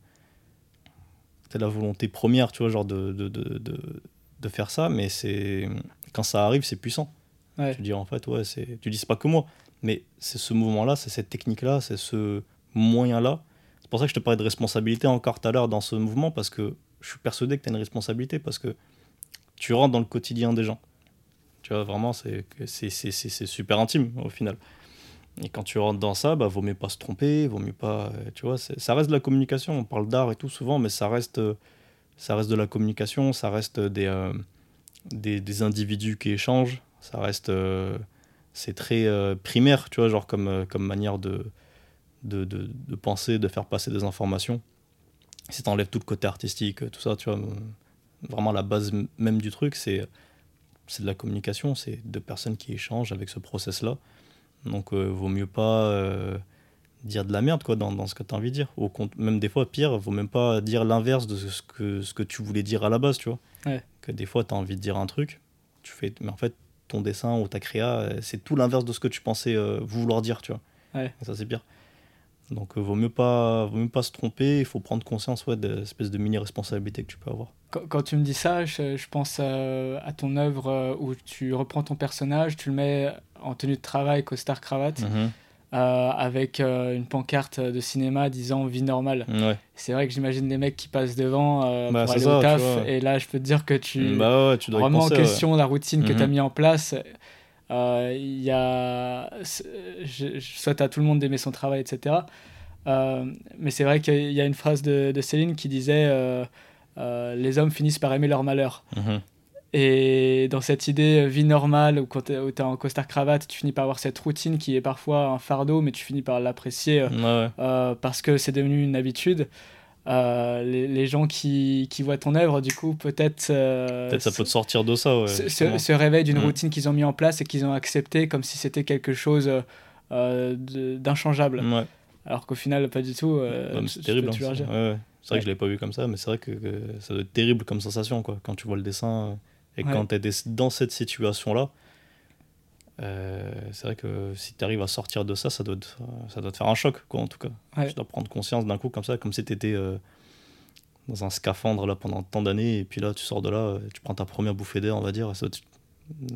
B: la volonté première, tu vois, genre de, de, de, de, de faire ça, mais c'est quand ça arrive, c'est puissant.
A: Ouais.
B: Tu dis en fait, ouais, c'est, tu dis c'est pas que moi, mais c'est ce mouvement-là, c'est cette technique-là, c'est ce moyen-là. C'est pour ça que je te parlais de responsabilité encore tout à l'heure dans ce mouvement, parce que je suis persuadé que tu as une responsabilité, parce que tu rentres dans le quotidien des gens. Tu vois, vraiment, c'est, super intime au final. Et quand tu rentres dans ça, bah, vaut mieux pas se tromper, vaut mieux pas. euh, Tu vois, ça reste de la communication. On parle d'art et tout souvent, mais ça reste, euh, ça reste de la communication, ça reste des, euh, des, des individus qui échangent, ça reste. c'est très primaire, tu vois, genre comme, comme manière de, de, de penser, de faire passer des informations. Si t'enlèves tout le côté artistique, tout ça, tu vois, euh, vraiment la base même du truc, c'est c'est de la communication, c'est deux personnes qui échangent avec ce process-là. Donc, euh, vaut mieux pas euh, dire de la merde, quoi, dans, dans ce que tu as envie de dire. Au compte, même des fois, pire, vaut même pas dire l'inverse de ce que, ce que tu voulais dire à la base, tu vois.
A: Ouais.
B: Que des fois, tu as envie de dire un truc, tu fais, mais en fait, ton dessin ou ta créa, euh, c'est tout l'inverse de ce que tu pensais euh, vouloir dire, tu vois.
A: Ouais.
B: Et ça, c'est pire. Donc, euh, vaut mieux pas, vaut mieux pas se tromper, il faut prendre conscience ouais, de l'espèce de mini-responsabilité que tu peux avoir.
A: Quand, quand tu me dis ça, je, je pense euh, à ton œuvre euh, où tu reprends ton personnage, tu le mets en tenue de travail, costard cravate,
B: Mhm.
A: euh, avec euh, une pancarte de cinéma disant vie normale.
B: Ouais.
A: C'est vrai que j'imagine les mecs qui passent devant euh,
B: Bah,
A: pour au taf, et là je peux te dire que tu
B: Bah ouais, tu dois
A: en
B: penser, ouais.
A: question la routine que
B: Mhm.
A: tu as mis en place. Euh, Il y a, je, je souhaite à tout le monde d'aimer son travail, etc. Euh, mais c'est vrai qu'il y a une phrase de, de Céline qui disait euh, Les hommes finissent par aimer leur malheur.
B: Mhm.
A: Et dans cette idée vie normale où, quand tu es en costard cravate, tu finis par avoir cette routine qui est parfois un fardeau, mais tu finis par l'apprécier euh, parce que c'est devenu une habitude. Euh, les, gens qui, qui, voient ton œuvre, du coup, peut-être.
B: Euh, peut-être ça peut te sortir de ça, ouais.
A: Se, se, réveillent d'une mm. routine qu'ils ont mis en place et qu'ils ont accepté comme si c'était quelque chose d'inchangeable. Alors qu'au final, pas du tout.
B: c'est terrible. Hein, c'est vrai que je l'ai pas vu comme ça, mais c'est vrai que, ça doit être terrible comme sensation, quoi, quand tu vois le dessin. Et quand tu es dans cette situation-là, euh, c'est vrai que si tu arrives à sortir de ça, ça doit, te, ça doit te faire un choc, quoi, en tout cas. Tu dois prendre conscience d'un coup comme ça, comme si tu étais euh, dans un scaphandre là, pendant tant d'années, et puis là, tu sors de là, tu prends ta première bouffée d'air, on va dire, ça,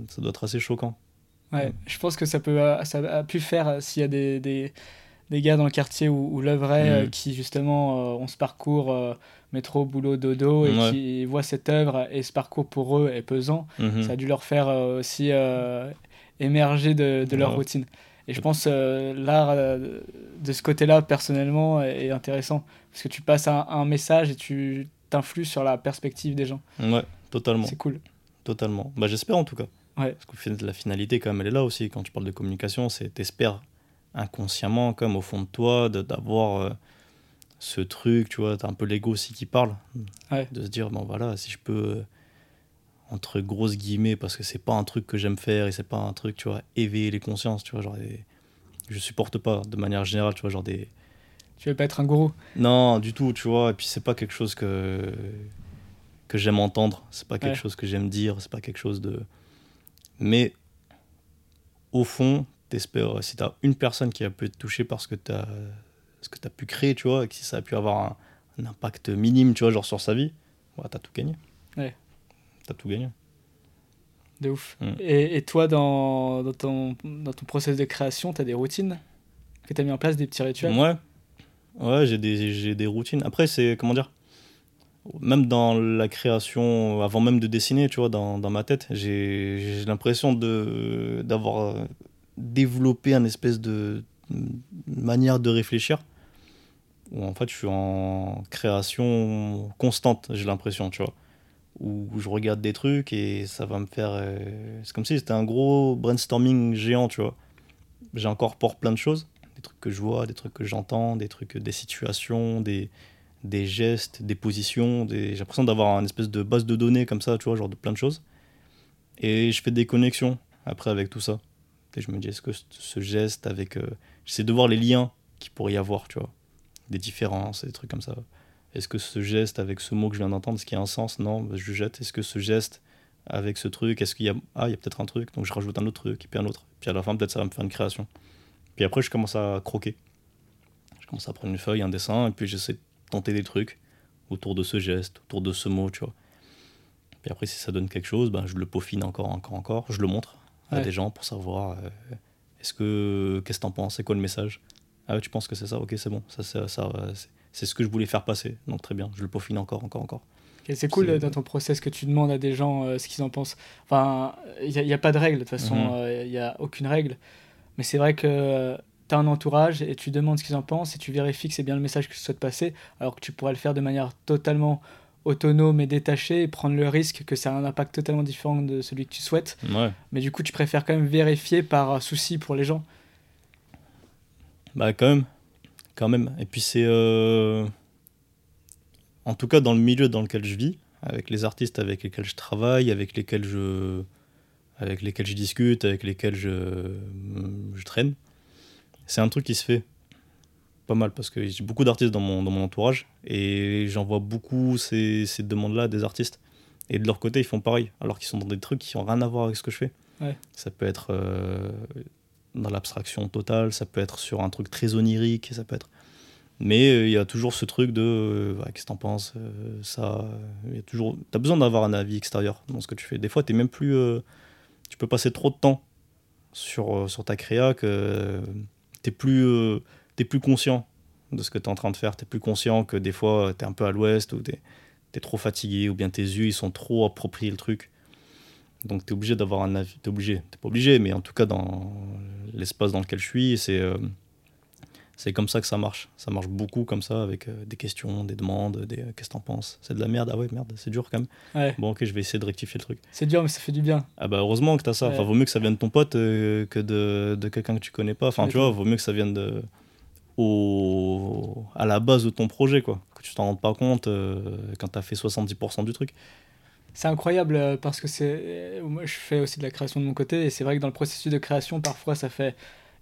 B: ça doit être assez choquant.
A: Ouais, je pense que ça, peut, ça a pu faire euh, s'il y a des, des, des, gars dans le quartier où, où l'œuvre est, qui justement ont ce parcours métro, boulot, dodo, et qui voient cette œuvre et ce parcours pour eux est pesant, mhm. ça a dû leur faire euh, aussi euh, émerger de, leur routine. Et je pense euh, l'art de ce côté-là, personnellement, est intéressant. Parce que tu passes un, un message et tu t'influes sur la perspective des gens.
B: Ouais, totalement.
A: C'est cool.
B: Totalement. Bah, J'espère en tout cas.
A: Ouais.
B: Parce que la finalité, quand même, elle est là aussi. Quand tu parles de communication, c'est t'espères inconsciemment, comme au fond de toi, d'avoir ce truc, tu vois, t'as un peu l'ego aussi qui parle. De se dire, bon voilà, si je peux, euh, entre grosses guillemets, parce que c'est pas un truc que j'aime faire et c'est pas un truc, tu vois, éveiller les consciences, tu vois, genre, je supporte pas de manière générale, tu vois, genre des.
A: Tu veux pas être un gourou?
B: Non, du tout, tu vois, et puis c'est pas quelque chose que, que j'aime entendre, c'est pas quelque chose que j'aime dire, c'est pas quelque chose de. Mais au fond, t'espères, si t'as une personne qui a pu être touchée parce que t'as ce que tu as pu créer, tu vois, et que si ça a pu avoir un, impact minime, tu vois, genre sur sa vie, ouais, t'as tout gagné.
A: Ouais.
B: T'as tout gagné.
A: De ouf. Mm. Et, et, toi, dans, dans, ton, dans ton process de création, tu as des routines que tu as mis en place, des petits rituels?
B: Ouais. Ouais, j'ai des, des routines. Après, c'est, comment dire, même dans la création, avant même de dessiner, tu vois, dans, dans ma tête, j'ai l'impression d'avoir développé un espèce de manière de réfléchir où en fait je suis en création constante, j'ai l'impression, tu vois. Où je regarde des trucs et ça va me faire. Euh, c'est comme si c'était un gros brainstorming géant, tu vois. J'incorpore plein de choses, des trucs que je vois, des trucs que j'entends, des trucs, des situations, des, des gestes, des positions. J'ai l'impression d'avoir une espèce de base de données comme ça, tu vois, genre de plein de choses. Et je fais des connexions après avec tout ça. Et je me dis, est-ce que ce geste avec. Euh, j'essaie de voir les liens qu'il pourrait y avoir, tu vois des différences, des trucs comme ça. Est-ce que ce geste avec ce mot que je viens d'entendre, est-ce qu'il y a un sens? Non, bah, je jette. Est-ce que ce geste avec ce truc, est-ce qu'il y a ah il y a peut-être un truc, donc je rajoute un autre truc, et puis un autre. Puis à la fin peut-être ça va me faire une création. Puis après je commence à croquer. Je commence à prendre une feuille, un dessin, et puis j'essaie de tenter des trucs autour de ce geste, autour de ce mot, tu vois. Puis après si ça donne quelque chose, ben, je le peaufine encore, encore, encore, je le montre à des gens pour savoir euh, est-ce que qu'est-ce que t'en penses, c'est quoi le message? Ah tu penses que c'est ça? Ok, c'est bon. Ça, ça, ça c'est ce que je voulais faire passer. Donc très bien, je le peaufine encore, encore, encore.
A: c'est cool dans ton process que tu demandes à des gens euh, ce qu'ils en pensent. Enfin, il n'y a, pas de règle, de toute façon, mhm. euh, il n'y a aucune règle. Mais c'est vrai que tu as un entourage et tu demandes ce qu'ils en pensent et tu vérifies que c'est bien le message que tu souhaites passer, alors que tu pourrais le faire de manière totalement autonome et détaché et prendre le risque que ça a un impact totalement différent de celui que tu souhaites. Mais du coup, tu préfères quand même vérifier par souci pour les gens.
B: Bah quand même, quand même. Et puis c'est, euh, en tout cas dans le milieu dans lequel je vis, avec les artistes avec lesquels je travaille, avec lesquels je, avec lesquels je discute, avec lesquels je, je traîne, c'est un truc qui se fait pas mal parce que j'ai beaucoup d'artistes dans mon, dans mon entourage et j'en vois beaucoup ces, ces demandes-là des artistes. Et de leur côté, ils font pareil, alors qu'ils sont dans des trucs qui n'ont rien à voir avec ce que je fais. Ça peut être euh, dans l'abstraction totale, ça peut être sur un truc très onirique, ça peut être. Mais euh, il y a toujours ce truc de euh, qu'est-ce que t'en penses euh, Ça, il y toujours. T'as besoin d'avoir un avis extérieur dans ce que tu fais. Des fois, t'es même plus. tu peux passer trop de temps sur, sur ta créa que t'es plus, es plus conscient de ce que t'es en train de faire. T'es plus conscient que des fois, t'es un peu à l'ouest ou t'es es trop fatigué ou bien tes yeux ils sont trop appropriés le truc. Donc tu es obligé d'avoir un avis. Tu obligé, tu pas obligé, mais en tout cas, dans l'espace dans lequel je suis, c'est euh, C'est comme ça que ça marche. Ça marche beaucoup comme ça, avec euh, des questions, des demandes, des euh, qu'est-ce que t'en penses? C'est de la merde. Ah ouais, merde, c'est dur quand même.
A: Ouais.
B: Bon, ok, je vais essayer de rectifier le truc.
A: C'est dur, mais ça fait du bien.
B: Ah bah heureusement que t'as ça. Enfin, vaut mieux que ça vienne de ton pote que de, de quelqu'un que tu connais pas. Enfin, tu vois, vaut mieux que ça vienne de, au, à la base de ton projet, quoi. Que tu t'en rendes pas compte quand t'as fait 70% du truc.
A: C'est incroyable euh, parce que c'est. euh, Moi, je fais aussi de la création de mon côté et c'est vrai que dans le processus de création, parfois, ça fait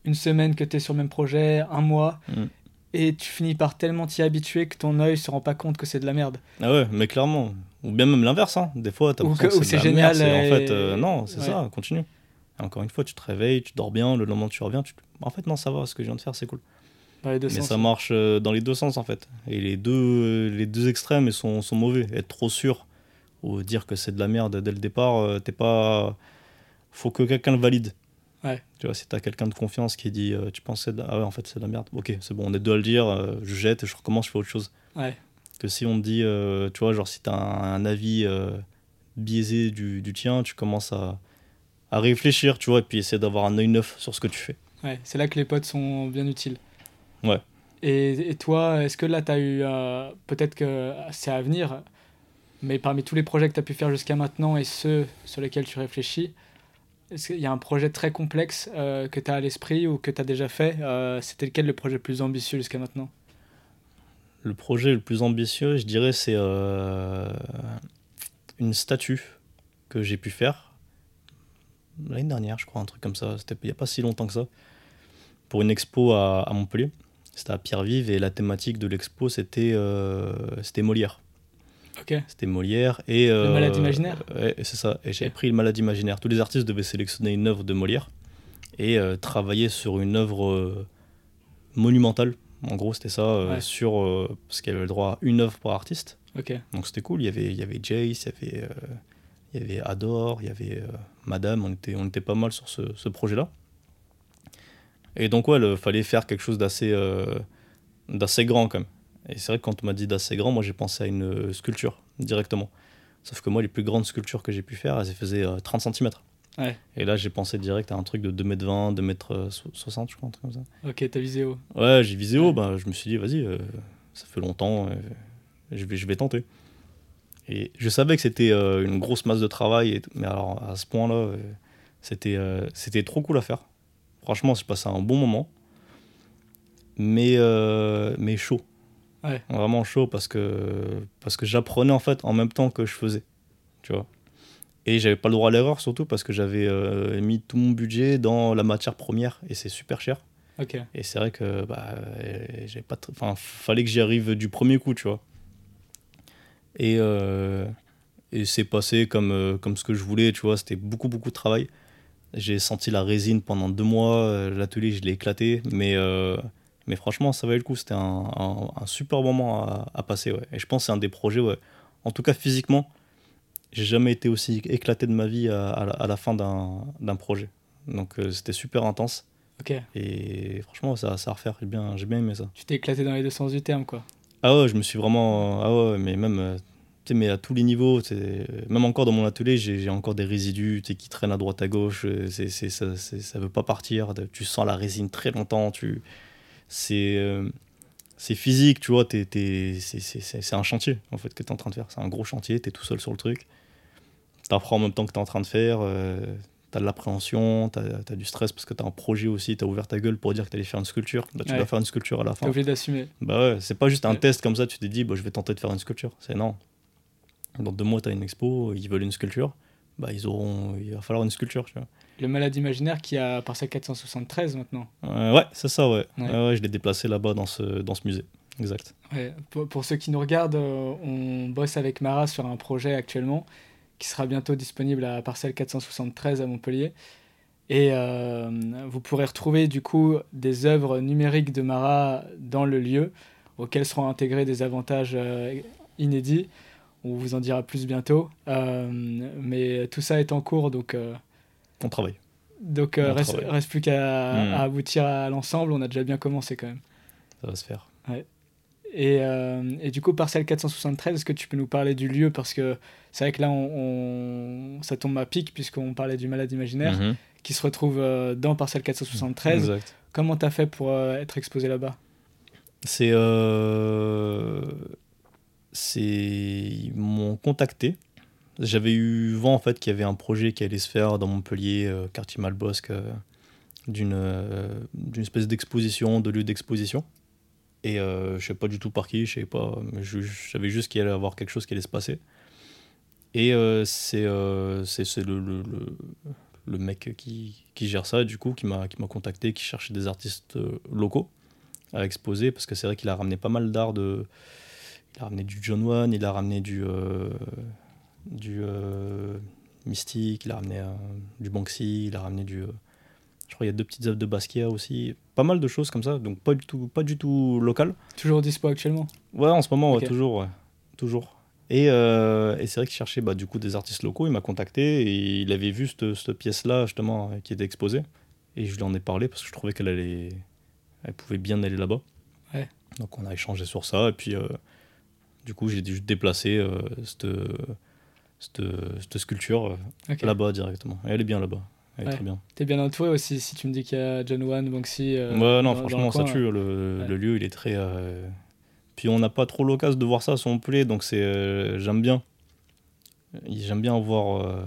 A: une semaine que tu es sur le même projet, un mois,
B: Mm.
A: et tu finis par tellement t'y habituer que ton œil se rend pas compte que c'est de la merde.
B: Ah ouais, mais clairement. Ou bien même l'inverse, hein. Des fois,
A: Ou
B: l'impression
A: que- ou
B: de
A: c'est génial
B: merde, c'est- En
A: et-
B: fait, euh, non, c'est
A: Ouais.
B: ça, continue. Et encore une fois, tu te réveilles, tu dors bien, le lendemain tu reviens, tu... en fait non, ça va, ce que je viens de faire, c'est cool. Mais
A: sens.
B: ça marche euh, dans les deux sens en fait. Et les deux, les deux extrêmes ils sont, sont mauvais. Être trop sûr ou dire que c'est de la merde dès le départ, euh, t'es pas. Faut que quelqu'un le valide.
A: Ouais.
B: Tu vois, si t'as quelqu'un de confiance qui dit euh, tu c'est de. Ah ouais, en fait c'est de la merde. Ok, c'est bon, on est deux à le dire, euh, je jette et je recommence, je fais autre chose.
A: Ouais.
B: Que si on te dit, euh, tu vois, genre si t'as un, un avis biaisé du, du tien, tu commences à, à réfléchir, tu vois, et puis essayer d'avoir un œil neuf sur ce que tu fais.
A: Ouais, c'est là que les potes sont bien utiles.
B: Ouais.
A: Et, et toi, est-ce que là, tu as eu. Peut-être que c'est à venir, mais parmi tous les projets que tu as pu faire jusqu'à maintenant et ceux sur lesquels tu réfléchis, est-ce qu'il y a un projet très complexe euh, que tu as à l'esprit ou que tu as déjà fait euh, C'était lequel le projet le plus ambitieux jusqu'à maintenant?
B: Le projet le plus ambitieux, je dirais, c'est euh, une statue que j'ai pu faire l'année dernière, je crois, un truc comme ça. C'était il n'y a pas si longtemps que ça. Pour une expo à, Montpellier. C'était à Pierre-Vive et la thématique de l'expo, c'était c'était Molière. C'était Molière et.
A: Le malade imaginaire
B: Ouais, c'est ça. Et j'ai pris le malade imaginaire. Tous les artistes devaient sélectionner une œuvre de Molière et euh, travailler sur une œuvre euh, monumentale. En gros, c'était ça, euh,
A: Ouais.
B: sur, euh, parce qu'il y avait le droit à une œuvre par artiste.
A: Ok.
B: Donc c'était cool. Il y avait, il y avait Jace, il y avait, euh, il y avait Adore, il y avait euh, Madame. On était, on était pas mal sur ce, ce projet-là. Et donc, ouais, il fallait faire quelque chose d'assez euh, d'assez grand quand même. Et c'est vrai que quand on m'a dit d'assez grand, moi j'ai pensé à une euh, sculpture directement. Sauf que moi, les plus grandes sculptures que j'ai pu faire, elles faisaient euh, 30 cm.
A: Ouais.
B: Et là, j'ai pensé direct à un truc de 2m20, 2m60, je crois, un truc comme ça.
A: Ok, t'as visé haut.
B: Ouais, j'ai visé haut,
A: Ouais.
B: bah, je me suis dit, vas-y, euh, ça fait longtemps, euh, je, vais, je vais tenter. Et je savais que c'était euh, une grosse masse de travail, et mais alors à ce point-là, euh, c'était euh, c'était trop cool à faire. Franchement, j'ai passé un bon moment, mais, euh, mais chaud.
A: Ouais.
B: Vraiment chaud parce que, parce que j'apprenais en fait en même temps que je faisais, tu vois. Et j'avais pas le droit à l'erreur surtout parce que j'avais euh, mis tout mon budget dans la matière première et c'est super cher. Et c'est vrai que bah, euh, j'avais pas, enfin, fallait que j'y arrive du premier coup, tu vois. Et, euh, et c'est passé comme, comme ce que je voulais, tu vois. C'était beaucoup, beaucoup de travail. J'ai senti la résine pendant deux mois. L'atelier, je l'ai éclaté. Mais, euh, mais franchement, ça valait le coup. C'était un, un, un super moment à, à passer, ouais. Et je pense que c'est un des projets, ouais. En tout cas, physiquement, j'ai jamais été aussi éclaté de ma vie à, à la, à la fin d'un projet. Donc, euh, c'était super intense.
A: Ok.
B: Et franchement, ça, ça à refaire. J'ai bien, j'ai bien aimé ça.
A: Tu t'es éclaté dans les deux sens du terme, quoi.
B: Ah ouais, je me suis vraiment. Ah ouais, mais même. euh, Tu sais, mais à tous les niveaux. Même encore dans mon atelier, j'ai encore des résidus qui traînent à droite à gauche. euh, C'est, ça, ça veut pas partir. Tu sens la résine très longtemps. Tu... C'est. euh, C'est physique, tu vois, c'est un chantier en fait que tu es en train de faire. C'est un gros chantier, tu es tout seul sur le truc. Tu apprends en même temps que tu es en train de faire. tu as de l'appréhension, tu as, du stress parce que tu as un projet aussi, tu as ouvert ta gueule pour dire que tu allais faire une sculpture. Bah, tu
A: Ouais.
B: vas faire une sculpture à la fin.
A: obligé d'assumer.
B: Bah ouais, c'est pas juste un
A: Ouais.
B: test comme ça, tu t'es dit, bah, je vais tenter de faire une sculpture. C'est non. Dans deux mois, tu as une expo, ils veulent une sculpture. Bah, ils auront, il va falloir une sculpture, tu vois.
A: Le malade imaginaire qui a Parcelle 473 maintenant.
B: Euh, ouais, c'est ça, ouais.
A: Ouais.
B: Je l'ai déplacé là-bas dans ce, dans ce musée. Exact.
A: Ouais, pour, pour ceux qui nous regardent, euh, on bosse avec Mara sur un projet actuellement qui sera bientôt disponible à Parcelle 473 à Montpellier. Et euh, vous pourrez retrouver du coup des œuvres numériques de Mara dans le lieu, auxquelles seront intégrés des avantages euh, inédits. On vous en dira plus bientôt. Euh, mais tout ça est en cours, donc,
B: On travaille.
A: donc euh, reste, reste plus qu'à
B: Mm.
A: à aboutir à l'ensemble. On a déjà bien commencé quand même.
B: Ça va se faire.
A: Et, euh, et du coup, parcelle 473, est-ce que tu peux nous parler du lieu? Parce que c'est vrai que là, on, on- ça tombe à pic puisqu'on parlait du malade imaginaire.
B: Mhm.
A: qui se retrouve euh, dans Parcelle 473.
B: Exact.
A: Comment t'as fait pour euh, être exposé là-bas?
B: C'est. c'est. Ils m'ont contacté. J'avais eu vent en fait qu'il y avait un projet qui allait se faire dans Montpellier, euh, quartier Malbosque, euh, d'une euh, d'une espèce d'exposition, de lieu d'exposition. Et je sais pas du tout par qui, je sais pas, mais je, savais juste qu'il allait y avoir quelque chose qui allait se passer. Et c'est c'est le, le, le, le mec qui, qui gère ça, du coup, qui m'a contacté, qui cherchait des artistes locaux à exposer, parce que c'est vrai qu'il a ramené pas mal d'art de. Il a ramené du John Wan, il a ramené du. Du euh, Mystique, il a ramené euh, du Banksy, il a ramené du. euh, je crois qu'il y a deux petites œuvres de Basquiat aussi. Pas mal de choses comme ça, donc pas du tout, pas du tout local.
A: Toujours dispo actuellement?
B: Ouais, en ce moment, ouais, toujours, ouais. Toujours. Et, euh, et c'est vrai qu'il cherchait bah, du coup des artistes locaux. Il m'a contacté et il avait vu cette, cette pièce-là, justement, qui était exposée. Et je lui en ai parlé parce que je trouvais qu'elle allait... Elle pouvait bien aller là-bas.
A: Ouais.
B: Donc on a échangé sur ça. Et puis, du coup, j'ai juste déplacé euh, cette, cette, cette sculpture euh, là-bas directement. Et elle est bien là-bas. Elle est
A: Ouais.
B: très bien.
A: T'es bien entouré aussi si tu me dis qu'il y a John Wan, Banksy. euh,
B: Ouais, non,
A: dans
B: franchement,
A: le
B: ça
A: coin.
B: tue. Le,
A: Ouais.
B: le lieu, il est très. euh, Puis on n'a pas trop l'occasion de voir ça sur Montpellier, donc c'est. euh, J'aime bien. J'aime bien voir.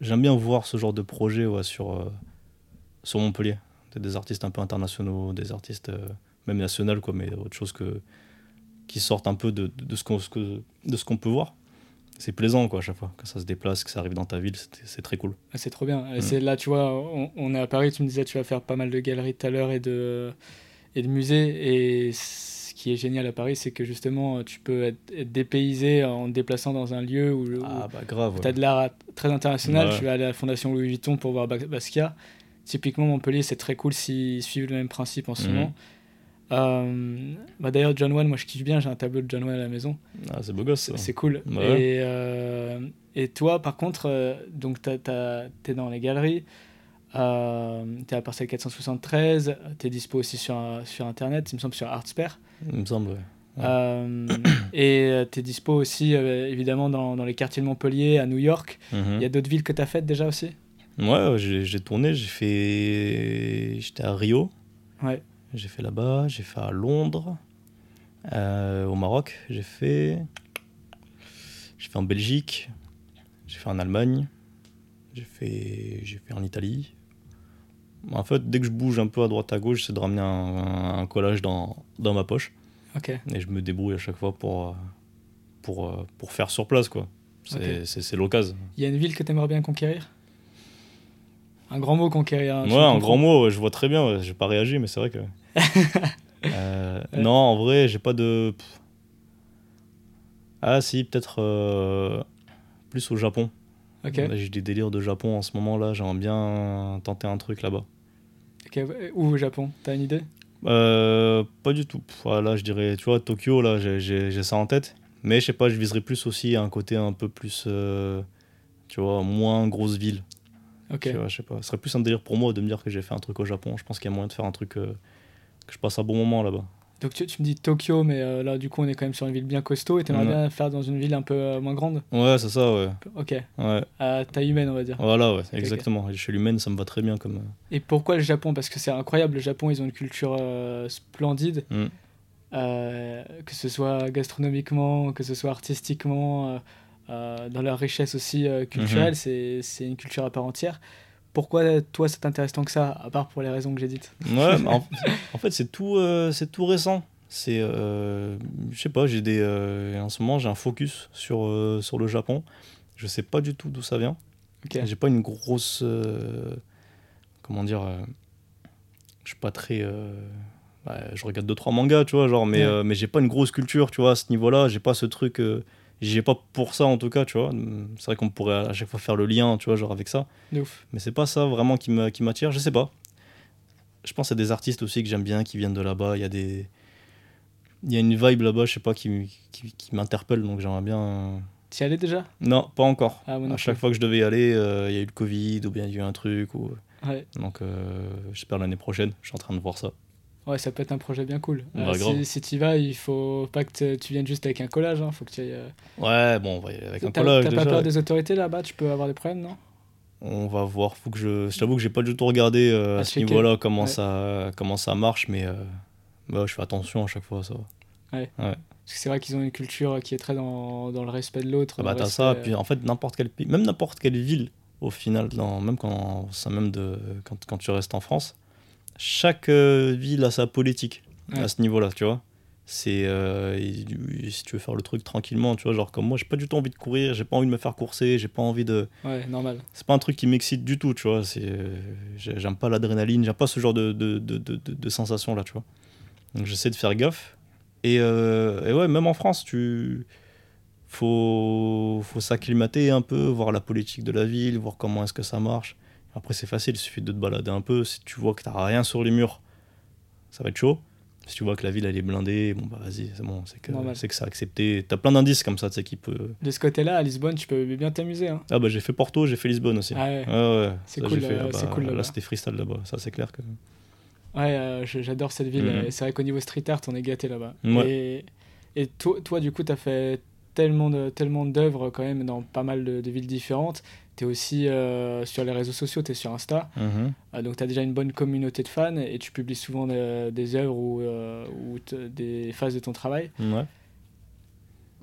B: J'aime bien voir ce genre de projet ouais, sur, sur Montpellier. Des- artistes un peu internationaux, des artistes même nationaux, quoi, mais autre chose que. qui sortent un peu de, ce qu'on de ce qu'on peut voir. C'est plaisant, quoi, à chaque fois. Que ça se déplace, que ça arrive dans ta ville, c'est très cool.
A: Ah, C'est trop bien.
B: Mm.
A: C'est là, tu vois, on, on est à Paris, tu me disais, tu vas faire pas mal de galeries tout à l'heure et de, et de musées. Et ce qui est génial à Paris, c'est que justement, tu peux être, être dépaysé en te déplaçant dans un lieu où,
B: Ah, bah grave.
A: tu as
B: ouais.
A: de l'art très international.
B: Ouais.
A: Vais aller à la Fondation Louis Vuitton pour voir Bas- Basquiat. Typiquement, Montpellier, c'est très cool s'ils suivent le même principe en ce
B: Mhm.
A: moment. Euh, bah D'ailleurs, John Wan, moi je kiffe bien, j'ai un tableau de John Wan à la maison.
B: Ah, c'est beau gosse.
A: C'est cool.
B: Ouais.
A: Et, euh, et toi, par contre, euh, donc t'es dans les galeries, euh, t'es à Parcelle 473, t'es dispo aussi sur, sur Internet, il me semble sur Artsper.
B: Il me semble, ouais. Ouais.
A: Et t'es dispo aussi, évidemment, dans, dans les quartiers de Montpellier, à New York.
B: Mhm.
A: Il y a d'autres villes que t'as faites déjà aussi?
B: Ouais, j'ai tourné, j'ai fait. J'étais à Rio.
A: Ouais.
B: J'ai fait là-bas, j'ai fait à Londres, euh, au Maroc, j'ai fait. J'ai fait en Belgique, j'ai fait en Allemagne, j'ai fait, j'ai fait en Italie. En fait, dès que je bouge un peu à droite à gauche, j'essaie de ramener un, collage dans, dans ma poche.
A: Ok.
B: Et je me débrouille à chaque fois pour, euh, pour, euh, pour faire sur place, quoi. C'est
A: Ok.
B: c'est- c'est l'occasion.
A: Il y a une ville que t'aimerais bien conquérir? Un grand mot conquérir. hein, tu
B: Ouais, un grand mot, je vois très bien, ouais, j'ai pas réagi, mais c'est vrai que. *laughs* Euh,
A: Ouais.
B: Non, en vrai, j'ai pas de. Ah, si, peut-être euh, plus au Japon. Là, J'ai des délires de Japon en ce moment là, j'aimerais bien tenter un truc là-bas.
A: Ok, Où au Japon T'as une idée?
B: Euh, pas du tout. Là, je dirais, tu vois, Tokyo, là, j'ai- ça en tête. Mais je sais pas, je viserais plus aussi à un côté un peu plus. euh, tu vois, moins grosse ville.
A: Ok.
B: Tu vois, je sais pas. Ce serait plus un délire pour moi de me dire que j'ai fait un truc au Japon. Je pense qu'il y a moyen de faire un truc. euh, que je passe un bon moment là-bas.
A: Donc tu, tu me dis Tokyo, mais euh, là du coup on est quand même sur une ville bien costaud et t'aimerais
B: Ouais.
A: bien faire dans une ville un peu euh, moins grande?
B: Ouais, c'est ça, ouais.
A: Ok,
B: ouais.
A: à taille humaine on va dire.
B: Voilà, ouais, exactement. Et Chez l'humaine, ça me va très bien comme. euh,
A: Et pourquoi le Japon? Parce que c'est incroyable, le Japon ils ont une culture euh, splendide,
B: Mm.
A: que ce soit gastronomiquement, que ce soit artistiquement, dans leur richesse aussi culturelle, c'est c'est une culture à part entière. Pourquoi toi ça t'intéresse tant que ça, à part pour les raisons que j'ai dites?
B: Ouais, *laughs* en, en fait, c'est tout, euh, c'est tout récent. C'est, euh, je sais pas, j'ai des, euh, en ce moment, j'ai un focus sur, sur le Japon. Je sais pas du tout d'où ça vient. J'ai pas une grosse, comment dire, je suis pas très, ouais, je regarde deux trois mangas, tu vois, genre, mais,
A: Ouais.
B: mais j'ai pas une grosse culture, tu vois, à ce niveau-là. J'ai pas ce truc, euh, j'ai pas pour ça en tout cas, tu vois. C'est vrai qu'on pourrait à chaque fois faire le lien, tu vois, genre avec ça.
A: de ouf.
B: Mais c'est pas ça vraiment qui m'attire, je sais pas. Je pense à des artistes aussi que j'aime bien qui viennent de là-bas. Il y a des. Il y a une vibe là-bas, je sais pas, qui, qui, qui m'interpelle, donc j'aimerais bien.
A: T'y allais déjà?
B: Non, pas encore.
A: Ah,
B: à chaque fois que je devais y aller, euh, il y a eu le Covid ou bien il y a eu un truc. Ou...
A: Ouais.
B: Donc euh, j'espère l'année prochaine, je suis en train de voir ça.
A: Ouais, ça peut être un projet bien cool.
B: Bah,
A: Euh, si si tu vas, il faut pas que tu viennes juste avec un collage. Hein. Faut que tu ailles, euh,
B: Ouais, bon, on va y aller avec un collage
A: t'as
B: déjà.
A: pas peur des autorités là-bas? Tu peux avoir des problèmes, non?
B: On va voir. Faut que je. Je t'avoue que j'ai pas du tout regardé euh, à,
A: À
B: ce niveau-là comment
A: Ouais.
B: ça comment ça marche, mais euh, bah, je fais attention à chaque fois. Ça. va.
A: Parce que c'est vrai qu'ils ont une culture qui est très dans, dans le respect de l'autre.
B: Ah bah t'as ça. Puis en fait n'importe quel pays, même n'importe quelle ville, au final, dans, même quand ça même de quand, quand tu restes en France, chaque euh, ville a sa politique
A: Ouais.
B: à ce niveau-là, tu vois. C'est euh, si tu veux faire le truc tranquillement, tu vois, genre comme moi, j'ai pas du tout envie de courir, j'ai pas envie de me faire courser, j'ai pas envie de
A: Ouais, normal.
B: c'est pas un truc qui m'excite du tout, tu vois. C'est, euh, j'ai- j'aime pas l'adrénaline, j'aime pas ce genre de, de, de, de, de- de sensation là, tu vois. Donc j'essaie de faire gaffe. Et, euh, et ouais, même en France, tu faut, faut s'acclimater un peu, voir la politique de la ville, voir comment est-ce que ça marche. Après, c'est facile, il suffit de te balader un peu. Si tu vois que t'as rien sur les murs, ça va être chaud. Si tu vois que la ville elle est blindée, bon bah vas-y, c'est bon, c'est que c'est que c'est accepté. T'as plein d'indices comme ça, tu sais, qui peut.
A: De ce côté-là, à Lisbonne, tu peux bien t'amuser. Hein.
B: Ah bah j'ai fait Porto, j'ai fait Lisbonne aussi.
A: Ah ouais.
B: Ouais, ouais.
A: C'est
B: ça,
A: cool,
B: fait,
A: euh,
B: ah
A: c'est cool.
B: Là, c'était freestyle là-bas. Ça, c'est clair que.
A: Ouais, euh, j'adore cette ville.
B: Mhm.
A: C'est vrai qu'au niveau street art, on est gâté là-bas.
B: Ouais.
A: Et, et toi, toi, du coup, tu as fait tellement de tellement d'œuvres quand même dans pas mal de, de villes différentes. Tu es aussi euh, sur les réseaux sociaux, tu es sur Insta.
B: Mhm.
A: Euh, donc tu as déjà une bonne communauté de fans et tu publies souvent des, des œuvres ou, euh, ou des phases de ton travail.
B: Ouais.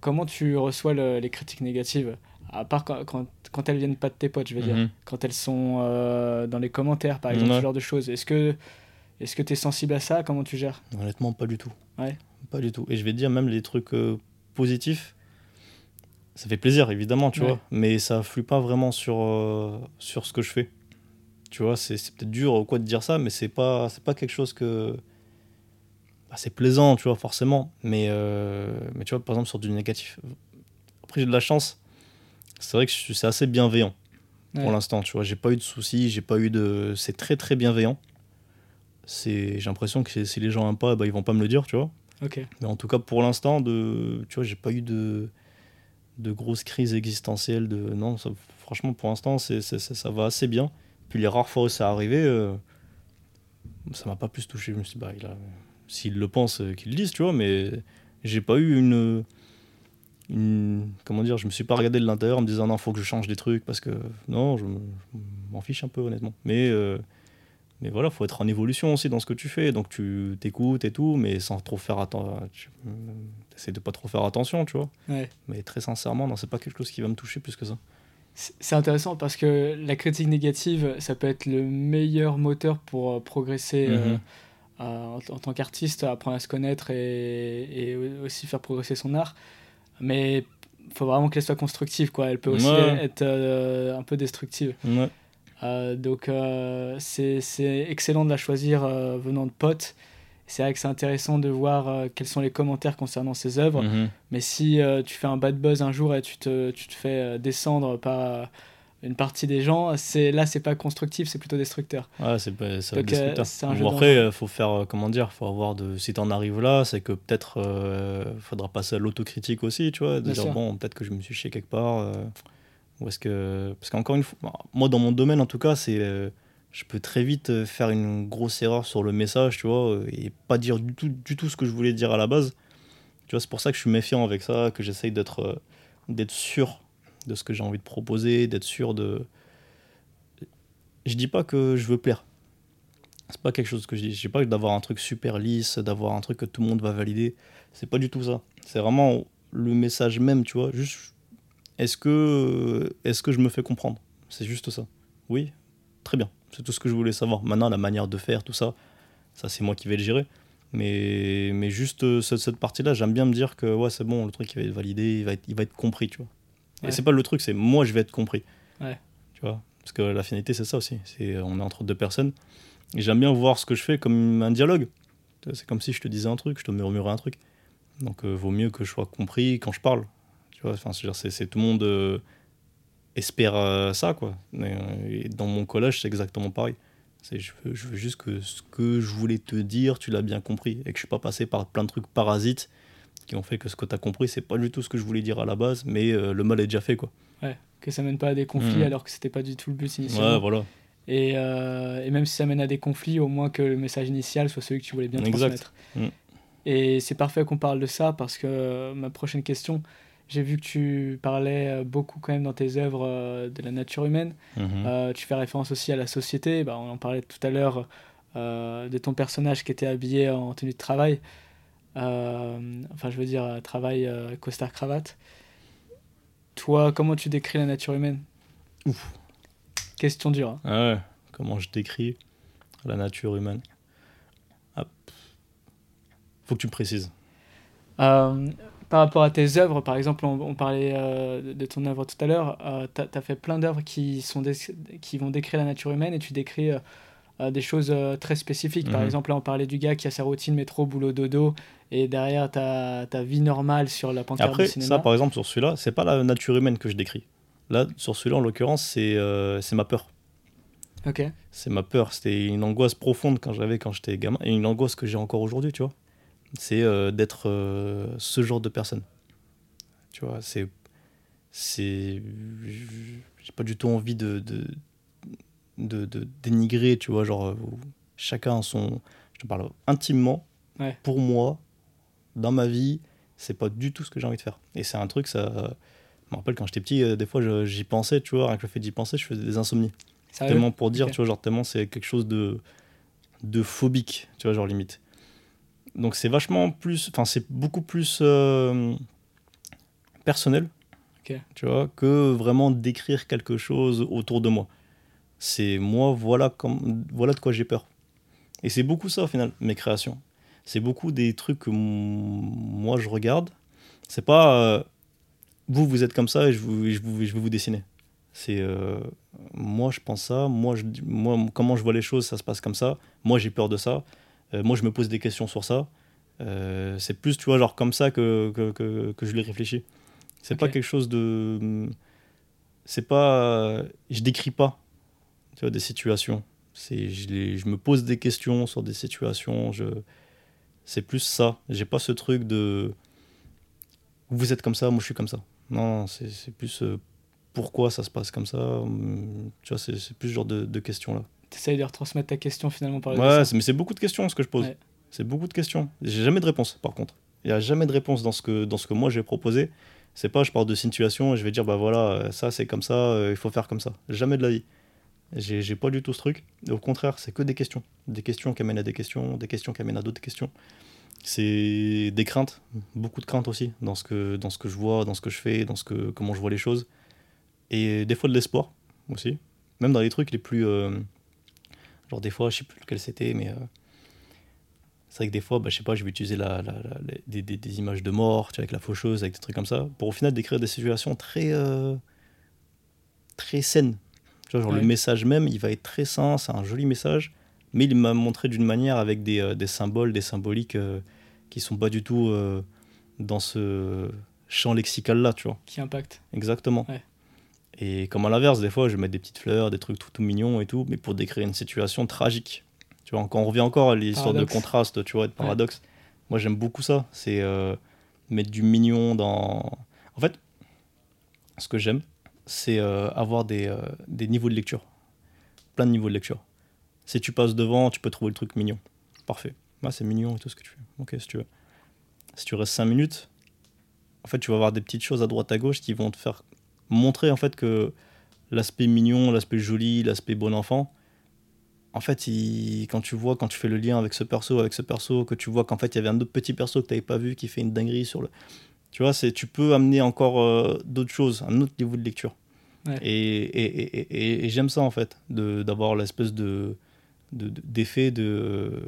A: Comment tu reçois le- les critiques négatives? À part quand, quand, quand elles viennent pas de tes potes, je veux dire.
B: Mhm.
A: Quand elles sont euh, dans les commentaires, par exemple,
B: Ouais.
A: ce genre de choses. Est-ce que est-ce que tu es sensible à ça? Comment tu gères?
B: Honnêtement, pas du tout.
A: Ouais.
B: Pas du tout. Et je vais te dire, même les trucs euh, positifs, ça fait plaisir, évidemment, tu
A: Ouais.
B: vois. Mais ça influe pas vraiment sur, euh, sur ce que je fais. Tu vois, c'est peut-être dur ou quoi de dire ça, mais c'est pas, c'est pas quelque chose que. bah, c'est plaisant, tu vois, forcément. Mais, euh, mais tu vois, par exemple, sur du négatif. Après, j'ai de la chance. C'est vrai que c'est assez bienveillant.
A: Ouais.
B: pour l'instant, tu vois. J'ai pas eu de soucis, j'ai pas eu de. C'est très très bienveillant. C'est, j'ai l'impression que si les gens aiment pas, bah, ils vont pas me le dire, tu vois. Mais en tout cas, pour l'instant, de, tu vois, j'ai pas eu de, de grosses crises existentielles. De, non, franchement, pour l'instant, c'est, ça va assez bien. Puis les rares fois où ça arrivé, euh, ça m'a pas plus touché. Je me suis dit, bah, s'il le pense, euh, qu'il le dise, tu vois. Mais j'ai pas eu une, comment dire, je me suis pas regardé de l'intérieur en me disant non, faut que je change des trucs parce que non, je, me- je m'en fiche un peu honnêtement. Mais euh, mais voilà, faut être en évolution aussi dans ce que tu fais. Donc tu t'écoutes et tout, mais sans trop faire attention. Essaies de pas trop faire attention, tu vois.
A: Ouais.
B: Mais très sincèrement, non, c'est pas quelque chose qui va me toucher plus que ça.
A: C'est c'est intéressant parce que la critique négative, ça peut être le meilleur moteur pour euh, progresser euh,
B: Mhm.
A: euh, en, en tant qu'artiste, apprendre à se connaître et, et aussi faire progresser son art. Mais il faut vraiment qu'elle soit constructive, quoi. Elle peut aussi
B: Ouais.
A: être euh, un peu destructive.
B: Ouais.
A: Donc c'est c'est excellent de la choisir venant de potes. C'est vrai que c'est intéressant de voir euh, quels sont les commentaires concernant ces œuvres.
B: Mhm.
A: Mais si euh, tu fais un bad buzz un jour et tu te, tu te fais euh, descendre par une partie des gens, c'est là c'est pas constructif, c'est plutôt destructeur.
B: Ouais, c'est pas ça
A: Donc, euh, un jeu
B: après, faut faire, comment dire, faut avoir de. Si t'en arrives là, c'est que peut-être faudra passer à l'autocritique aussi, tu vois. De dire, bon, peut-être que je me suis chié quelque part. ou est-ce que. Parce qu'encore une fois, moi, dans mon domaine, en tout cas, c'est. Je peux très vite euh, faire une grosse erreur sur le message, tu vois, euh, et pas dire du tout, du tout ce que je voulais dire à la base. Tu vois, c'est pour ça que je suis méfiant avec ça, que j'essaye d'être euh, d'être sûr de ce que j'ai envie de proposer, d'être sûr de. Je dis pas que je veux plaire. C'est pas quelque chose que je dis. Je dis pas d'avoir un truc super lisse, d'avoir un truc que tout le monde va valider. C'est pas du tout ça. C'est vraiment le message même, tu vois. Juste, est-ce que, est-ce que je me fais comprendre? C'est juste ça. Oui, très bien. C'est tout ce que je voulais savoir. Maintenant, la manière de faire, tout ça, ça c'est moi qui vais le gérer. Mais, mais juste euh, cette, cette partie-là, j'aime bien me dire que ouais, c'est bon, le truc il va être validé, il va être, il va être compris, tu vois.
A: Ouais.
B: Et c'est pas le truc, c'est moi je vais être compris.
A: Ouais.
B: Tu vois Parce que la finalité, c'est ça aussi. C'est on est entre deux personnes. Et j'aime bien voir ce que je fais comme un dialogue. C'est comme si je te disais un truc, je te murmurais un truc. Donc euh, vaut mieux que je sois compris quand je parle. Tu vois, enfin, c'est tout le monde euh, espère euh, ça, quoi. Euh, et dans mon collège, c'est exactement pareil. C'est, je, veux, je veux juste que ce que je voulais te dire, tu l'as bien compris. Et que je suis pas passé par plein de trucs parasites qui ont fait que ce que tu as compris, c'est pas du tout ce que je voulais dire à la base, mais euh, le mal est déjà fait, quoi.
A: Que ça mène pas à des conflits
B: Mhm.
A: alors que c'était pas du tout le but initialement.
B: Ouais, voilà.
A: et, euh, et même si ça mène à des conflits, au moins que le message initial soit celui que tu voulais bien
B: Exact.
A: transmettre.
B: Mm.
A: Et c'est parfait qu'on parle de ça parce que ma prochaine question j'ai vu que tu parlais beaucoup quand même dans tes œuvres de la nature humaine.
B: Mhm.
A: tu fais référence aussi à la société. Bah, on en parlait tout à l'heure de ton personnage qui était habillé en tenue de travail. enfin, je veux dire, travail costard-cravate. Toi, comment tu décris la nature humaine?
B: Ouf.
A: Question dure. Hein.
B: Ah ouais, comment je décris la nature humaine? Ah. Faut que tu me précises.
A: Euh, par rapport à tes œuvres, par exemple, on, parlait euh, de ton œuvre tout à l'heure, euh, tu as, fait plein d'œuvres qui, sont qui vont décrire la nature humaine et tu décris des choses très spécifiques. Par mhm. exemple, là, on parlait du gars qui a sa routine métro, boulot, dodo, et derrière, tu as ta vie normale sur la panthère
B: Après,
A: du cinéma.
B: ça, par exemple, sur celui-là, c'est pas la nature humaine que je décris. Là, sur celui-là, en l'occurrence, c'est c'est ma peur.
A: Ok.
B: C'est ma peur. C'était une angoisse profonde quand j'avais quand j'étais gamin et une angoisse que j'ai encore aujourd'hui, tu vois. C'est euh, d'être euh, ce genre de personne. Tu vois, c'est. C'est. J'ai pas du tout envie de. de, de, dénigrer, tu vois, genre. Chacun son. Je te parle intimement. Pour moi, dans ma vie, c'est pas du tout ce que j'ai envie de faire. Et c'est un truc, ça. Je me rappelle quand j'étais petit, euh, des fois j'y pensais, tu vois, avec le fait d'y penser, je faisais des insomnies tellement pour dire, tu vois, genre tellement c'est quelque chose de, de phobique, tu vois, genre limite. Donc c'est vachement plus, enfin c'est beaucoup plus euh, personnel, tu vois, que vraiment décrire quelque chose autour de moi. C'est moi, voilà, comme, voilà de quoi j'ai peur. Et c'est beaucoup ça au final, mes créations. C'est beaucoup des trucs que moi je regarde. C'est pas euh, vous, vous êtes comme ça et je, vous, je, vous, je vais vous dessiner. C'est euh, moi je pense ça, moi, je, moi comment je vois les choses, ça se passe comme ça. Moi j'ai peur de ça. Euh, moi je me pose des questions sur ça. Euh, c'est plus tu vois genre comme ça que, que, que, que je l'ai réfléchi. C'est pas quelque chose de c'est pas je décris pas tu vois des situations. C'est je, je me pose des questions sur des situations, je c'est plus ça. J'ai pas ce truc de vous êtes comme ça, moi je suis comme ça. Non, c'est plus pourquoi ça se passe comme ça. Hum, tu vois, c'est plus ce genre de, questions-là.
A: Tu essayes de retransmettre ta question finalement par
B: le Ouais, mais c'est beaucoup de questions ce que je pose. C'est beaucoup de questions. J'ai jamais de réponse par contre. Il n'y a jamais de réponse dans ce que, dans ce que moi j'ai proposé. C'est pas je parle de situation et je vais dire bah voilà, ça c'est comme ça, euh, il faut faire comme ça. Jamais de la vie. J'ai pas du tout ce truc. au contraire, c'est que des questions. Des questions qui amènent à des questions, des questions qui amènent à d'autres questions. C'est des craintes, beaucoup de craintes aussi dans ce, que, dans ce que je vois, dans ce que je fais, dans ce que, comment je vois les choses. Et des fois de l'espoir aussi. Même dans les trucs les plus. Euh, genre des fois, je sais plus lequel c'était, mais. Euh, c'est vrai que des fois, bah, je sais pas, je vais utiliser la, la, des, des, des, images de mort, tu vois, avec la faucheuse, avec des trucs comme ça, pour au final décrire des situations très. Euh, très saines. Tu vois, genre le message même, il va être très sain, c'est un joli message, mais il m'a montré d'une manière avec des, des, symboles, des symboliques qui sont pas du tout dans ce champ lexical là, tu vois.
A: Qui impactent.
B: Exactement. Ouais. Et comme à l'inverse, des fois, je vais mettre des petites fleurs, des trucs tout, tout mignons et tout, mais pour décrire une situation tragique. Tu vois, quand on revient encore à l'histoire de contraste, tu vois, de paradoxe. Moi, j'aime beaucoup ça. C'est euh, mettre du mignon dans. En fait, ce que j'aime, c'est euh, avoir des, euh, des, niveaux de lecture. Plein de niveaux de lecture. Si tu passes devant, tu peux trouver le truc mignon. Parfait. Bah, c'est mignon et tout ce que tu fais. Ok, si tu veux. Si tu restes 5 minutes, en fait, tu vas avoir des petites choses à droite à gauche qui vont te faire montrer en fait que l'aspect mignon, l'aspect joli, l'aspect bon enfant, en fait, quand tu vois, quand tu fais le lien avec ce perso, avec ce perso, que tu vois qu'en fait il y avait un autre petit perso que tu n'avais pas vu qui fait une dinguerie sur le. Tu vois, c'est, tu peux amener encore euh, d'autres choses, un autre niveau de lecture. Et, et, et, et, j'aime ça en fait, de, d'avoir l'espèce de, d'effet de,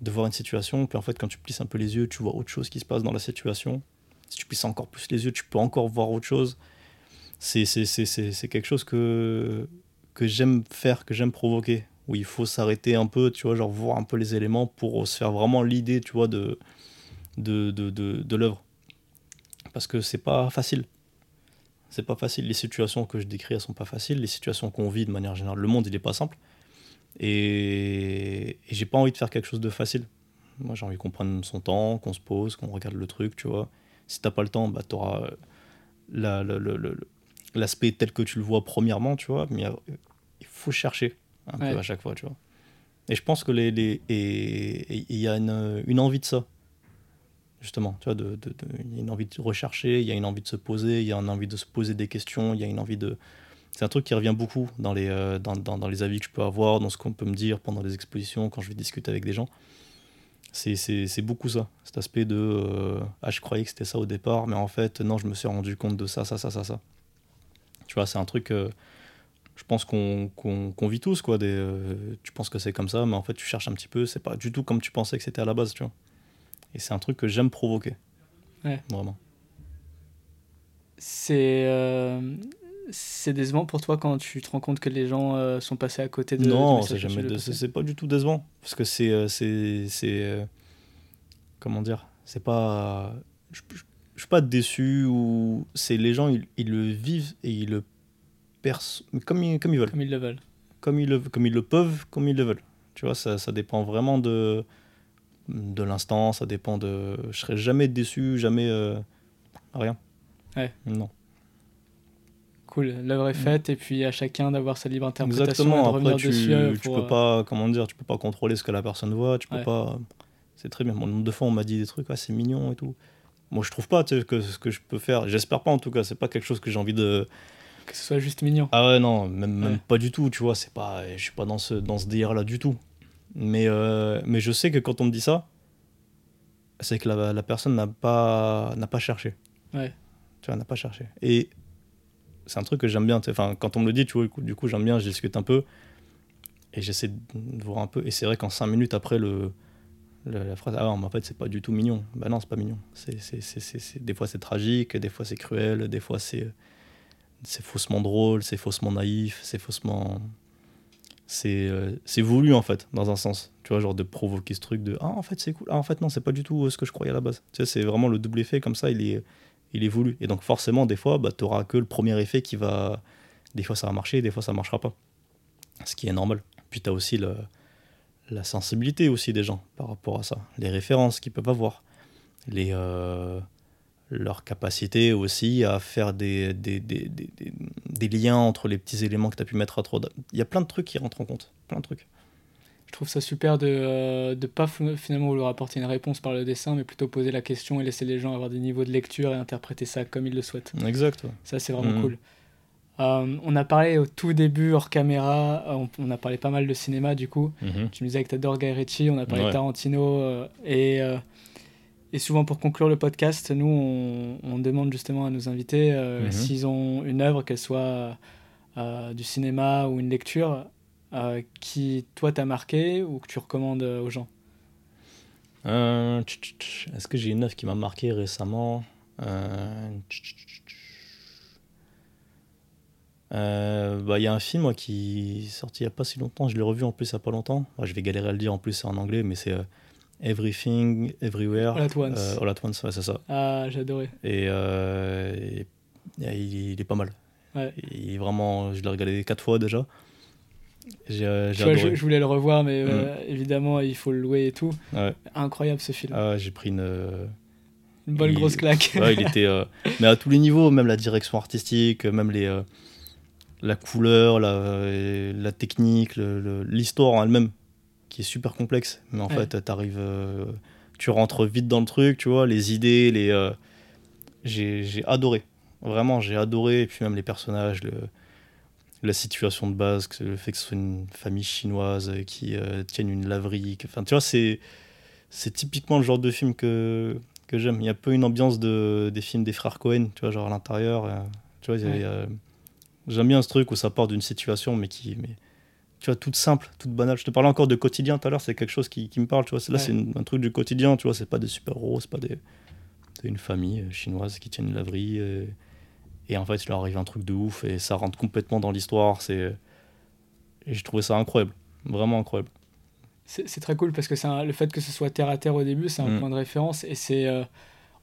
B: de, voir une situation, puis en fait quand tu plisses un peu les yeux, tu vois autre chose qui se passe dans la situation. Si tu plisses encore plus les yeux, tu peux encore voir autre chose c'est quelque chose que, que j'aime faire, que j'aime provoquer, où il faut s'arrêter un peu, tu vois, genre voir un peu les éléments pour se faire vraiment l'idée, tu vois, de, de, de, de, l'œuvre. Parce que c'est pas facile. C'est pas facile. Les situations que je décris, elles sont pas faciles. Les situations qu'on vit de manière générale, le monde, il est pas simple. Et, et j'ai pas envie de faire quelque chose de facile. Moi, j'ai envie qu'on prenne son temps, qu'on se pose, qu'on regarde le truc, tu vois. Si t'as pas le temps, bah, t'auras la, le, l'aspect tel que tu le vois premièrement, tu vois, mais il faut chercher un peu à chaque fois, tu vois. Et je pense que les, les et il y a une, une, envie de ça. justement. Tu vois, de, de- y a une envie de rechercher, il y a une envie de se poser, il y a une envie de se poser des questions, il y a une envie de. C'est un truc qui revient beaucoup dans les, euh, dans, dans- dans les avis que je peux avoir, dans ce qu'on peut me dire pendant les expositions, quand je vais discuter avec des gens. C'est- beaucoup ça, cet aspect de euh, Ah, je croyais que c'était ça au départ, mais en fait, non, je me suis rendu compte de ça, ça, ça, ça, ça. Tu vois, c'est un truc. euh, je pense qu'on qu'on vit tous, quoi. Des, euh, tu penses que c'est comme ça, mais en fait, tu cherches un petit peu, c'est pas du tout comme tu pensais que c'était à la base, tu vois. Et c'est un truc que j'aime provoquer.
A: Ouais.
B: Vraiment.
A: C'est euh, c'est décevant pour toi quand tu te rends compte que les gens euh, sont passés à côté de.
B: non, c'est jamais c'est pas du tout décevant parce que c'est c'est comment dire, c'est pas je, je- je suis pas déçu ou c'est les gens ils, ils le vivent et ils le perçoivent comme ils, comme ils veulent,
A: Comme ils le veulent.
B: comme ils le comme ils le peuvent, comme ils le veulent. Tu vois, ça, ça dépend vraiment de de l'instant, ça dépend de je serai jamais déçu, jamais euh, rien.
A: Ouais.
B: Non.
A: Cool, l'œuvre est faite et puis à chacun d'avoir sa libre interprétation et
B: Mm. Exactement.
A: de
B: Après,
A: revenir
B: tu,
A: dessus. euh,
B: tu peux
A: euh,
B: pas, comment dire, tu peux pas contrôler ce que la personne voit. Tu peux
A: Ouais.
B: pas. C'est très bien. Le nombre de fois, on m'a dit des trucs, ah, c'est mignon et tout. Moi, je trouve pas que ce que je peux faire. J'espère pas en tout cas. C'est pas quelque chose que j'ai envie de.
A: Que ce soit juste mignon.
B: Ah ouais, non, même, même
A: Ouais.
B: pas du tout. Tu vois, c'est pas. Je suis pas dans ce dans ce délire là du tout. Mais euh, mais je sais que quand on me dit ça, c'est que la, la personne n'a pas n'a pas cherché.
A: Ouais.
B: Tu vois, n'a pas cherché. Et c'est un truc que j'aime bien. Enfin, quand on me le dit, tu vois, du coup, j'aime bien, je discute un peu. Et j'essaie de voir un peu. Et c'est vrai qu'en cinq minutes après le, la phrase, ah, mais en fait, c'est pas du tout mignon. Bah non, c'est pas mignon. C'est, Des fois, c'est tragique, des fois, c'est cruel, des fois, c'est, faussement drôle, c'est faussement naïf, c'est faussement. C'est, euh, voulu, en fait, dans un sens. Tu vois, genre de provoquer ce truc de, ah, en fait, c'est cool. Ah, en fait, non, c'est pas du tout euh, ce que je croyais à la base. Tu sais, c'est vraiment le double effet, comme ça, il est, il est voulu. Et donc, forcément, des fois, bah, tu auras que le premier effet qui va. Des fois, ça va marcher, des fois, ça marchera pas. Ce qui est normal. Puis, tu as aussi le, la sensibilité aussi des gens par rapport à ça. Les références qu'ils peuvent avoir. Les, euh, leur capacité aussi à faire des, des, des, des, des- liens entre les petits éléments que tu as pu mettre à trop. Il y a plein de trucs qui rentrent en compte. Plein de trucs.
A: Je trouve ça super de euh, de pas finalement vouloir apporter une réponse par le dessin, mais plutôt poser la question et laisser les gens avoir des niveaux de lecture et interpréter ça comme ils le souhaitent.
B: Exact. ouais.
A: Ça, c'est vraiment
B: Mhm.
A: cool. Euh, on a parlé au tout début, hors caméra, euh, on, on a parlé pas mal de cinéma du coup. Tu me disais que t'adores Guy Ritchie, on a parlé de. Tarantino. euh, et, euh, et souvent pour conclure le podcast, nous, on, on demande justement à nos invités
B: Mhm.
A: s'ils ont une œuvre, qu'elle soit du cinéma ou une lecture, qui toi t'a marqué ou que tu recommandes aux gens?
B: Est-ce que j'ai une œuvre qui m'a marqué récemment? Tch, tch, tch, tch. Euh, bah, Il y a un film moi, qui est sorti il n'y a pas si longtemps, je l'ai revu en plus il n'y a pas longtemps. Bah, je vais galérer à le dire en plus, c'est en anglais, mais c'est euh, Everything, Everywhere.
A: All at Once.
B: Euh, All at Once, ouais, c'est ça.
A: Ah, j'ai adoré.
B: Et, euh, et- et il, il est pas mal.
A: Ouais.
B: Il est vraiment, je l'ai regardé quatre fois déjà. J'ai
A: Tu
B: j'ai
A: vois,
B: adoré.
A: je, je voulais le revoir, mais euh, évidemment, il faut le louer et tout.
B: Ouais.
A: Incroyable ce film.
B: Ah, j'ai pris une.
A: Une bonne
B: il-
A: grosse claque. *laughs*
B: Il était. mais à tous les niveaux, même la direction artistique, même les, la couleur, la, la technique, l'histoire en elle-même, qui est super complexe. Mais en
A: Ouais.
B: fait, t'arrives, euh, tu rentres vite dans le truc, tu vois, les idées, les. euh, j'ai adoré. Vraiment, j'ai adoré. Et puis même les personnages, le, la situation de base, le fait que ce soit une famille chinoise euh, qui euh, tienne une laverie. Enfin, tu vois, c'est c'est typiquement le genre de film que, que j'aime. Il y a un peu une ambiance de, des films des frères Cohen, tu vois, genre à l'intérieur. tu vois, il y a-
A: Ouais.
B: il y a- j'aime bien ce truc où ça part d'une situation, mais qui, mais, tu vois, toute simple, toute banale. Je te parlais encore de quotidien tout à l'heure, c'est quelque chose qui, qui me parle, tu vois. Là,
A: Ouais.
B: c'est un truc du quotidien, tu vois, c'est pas des super-héros, c'est pas des. C'est une famille euh, chinoise qui tient une laverie. euh, et en fait, il leur arrive un truc de ouf et ça rentre complètement dans l'histoire. C'est. Et j'ai trouvé ça incroyable. Vraiment incroyable.
A: C'est très cool parce que un- le fait que ce soit terre à terre au début, c'est un
B: Mm.
A: point de référence et c'est euh,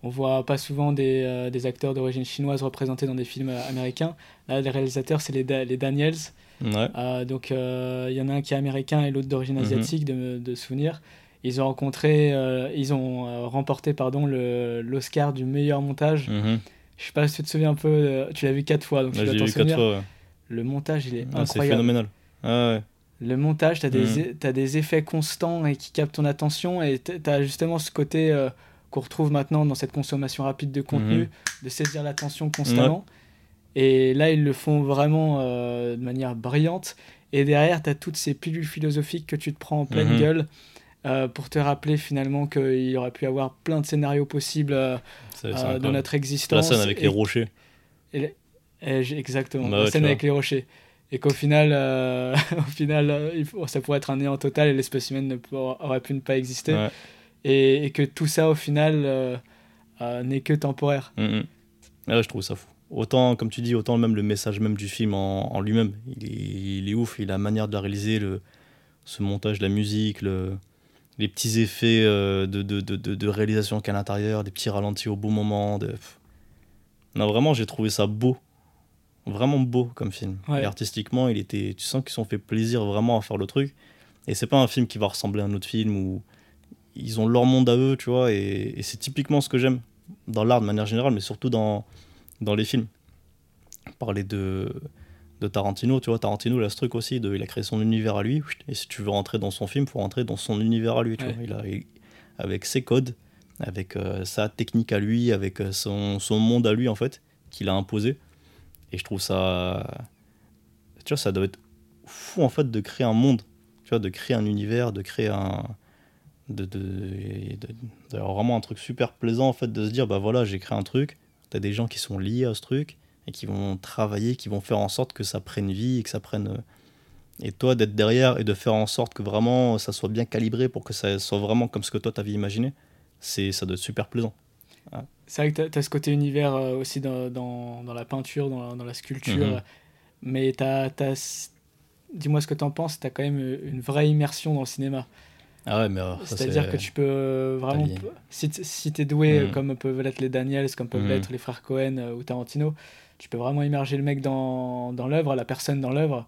A: on voit pas souvent des, euh, des acteurs d'origine chinoise représentés dans des films euh, américains. Là, les réalisateurs, c'est les, Da- les Daniels.
B: Ouais.
A: Euh, donc, il y en a un qui est américain et l'autre d'origine
B: Mhm.
A: asiatique, de, de souvenir. Ils ont rencontré, ils ont remporté pardon l'Oscar du meilleur montage.
B: Mhm.
A: Je sais pas si tu te souviens un peu. tu l'as vu quatre fois, donc tu dois
B: vu quatre fois. ouais.
A: Le montage, il est
B: Ah, c'est
A: incroyable.
B: phénoménal. Ah ouais.
A: Le montage, tu as,
B: Mm.
A: des, effets constants et qui captent ton attention et tu as justement ce côté qu'on retrouve maintenant dans cette consommation rapide de contenu, de saisir l'attention constamment. Et là, ils le font vraiment euh, de manière brillante. Et derrière, tu as toutes ces pilules philosophiques que tu te prends en pleine
B: Mhm.
A: gueule euh, pour te rappeler finalement qu'il y aurait pu avoir plein de scénarios possibles euh, euh, dans notre
B: La
A: existence.
B: scène avec
A: et-
B: les rochers.
A: et- et j'ai- exactement,
B: Bah
A: la scène avec les rochers. Et qu'au final, *laughs* au final il faut- ça pourrait être un néant total et l'espèce humaine ne pour- aurait pu ne pas exister.
B: Ouais.
A: Et, et que tout ça, au final, euh, euh, n'est que temporaire.
B: Ouais, je trouve ça fou. Autant, comme tu dis, autant même le message même du film en, en lui-même, il est, il est ouf. Il a la manière de la réaliser, le, ce montage, la musique, le, les petits effets euh, de, de, de, réalisation qu'il y a à l'intérieur, des petits ralentis au bon moment. Non, vraiment, j'ai trouvé ça beau. Vraiment beau comme film.
A: Ouais.
B: Et artistiquement, il était, tu sens qu'ils se sont fait plaisir vraiment à faire le truc. Et c'est pas un film qui va ressembler à un autre film où ils ont leur monde à eux, tu vois. Et, et c'est typiquement ce que j'aime dans l'art de manière générale, mais surtout dans, dans les films. Parler de, de Tarantino, tu vois, Tarantino, il a ce truc aussi, de, il a créé son univers à lui, et si tu veux rentrer dans son film, il faut rentrer dans son univers à lui, tu
A: Ouais.
B: vois. Il a, il- avec ses codes, avec euh, sa technique à lui, avec euh, son, son monde à lui, en fait, qu'il a imposé. Et je trouve ça. Tu vois, ça doit être fou, en fait, de créer un monde, tu vois, de créer un univers, de créer un. De, de, de- d'avoir vraiment un truc super plaisant, en fait, de se dire, bah voilà, j'ai créé un truc, t'as des gens qui sont liés à ce truc, et qui vont travailler, qui vont faire en sorte que ça prenne vie, et que ça prenne. euh, Et toi, d'être derrière et de faire en sorte que vraiment ça soit bien calibré pour que ça soit vraiment comme ce que toi t'avais imaginé, c'est, ça doit être super plaisant.
A: C'est vrai que tu as, ce côté univers euh, aussi dans, dans, dans la peinture, dans la, dans la sculpture.
B: Mhm.
A: Mais t'as, t'as c- dis-moi ce que tu en penses, tu as quand même euh, une vraie immersion dans le cinéma.
B: Ah ouais, mais ça,
A: C'est-à-dire
B: c'est-
A: que tu peux euh, vraiment. Si, si tu es doué,
B: Mhm.
A: comme peuvent l'être les Daniels, comme peuvent
B: Mhm.
A: l'être les frères Cohen euh, ou Tarantino, tu peux vraiment immerger le mec dans, dans l'œuvre, la personne dans l'œuvre.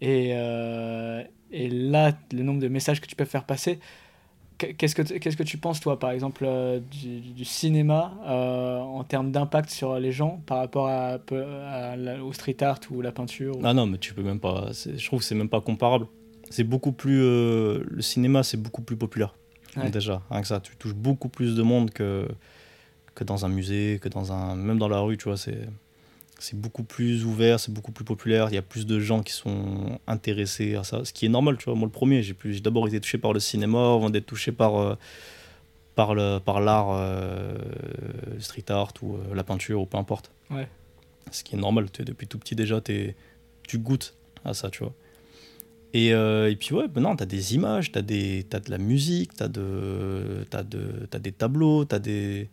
A: Et, euh, et là, le nombre de messages que tu peux faire passer. Qu- Qu'est-ce que, t- qu'est-ce que tu penses, toi, par exemple, euh, du, du cinéma euh, en termes d'impact sur les gens par rapport à, à au street art ou la peinture ou-
B: Ah non, mais tu peux même pas. Je trouve que c'est même pas comparable. C'est beaucoup plus. euh, le cinéma, c'est beaucoup plus populaire.
A: Ouais.
B: Déjà, rien que ça. Tu touches beaucoup plus de monde que, que dans un musée, que dans un. Même dans la rue, tu vois. C'est, c'est beaucoup plus ouvert, c'est beaucoup plus populaire. Il y a plus de gens qui sont intéressés à ça. Ce qui est normal, tu vois. Moi, le premier, j'ai, plus, j'ai d'abord été touché par le cinéma avant d'être touché par. euh, par, le, par l'art, euh, street art ou euh, la peinture ou peu importe.
A: Ouais.
B: Ce qui est normal, tu sais, depuis tout petit déjà, tu goûtes à ça, tu vois. Et, euh, et puis ouais, maintenant, t'as des images, t'as, des, t'as de la musique, t'as, de, t'as, de, t'as des tableaux, t'as des...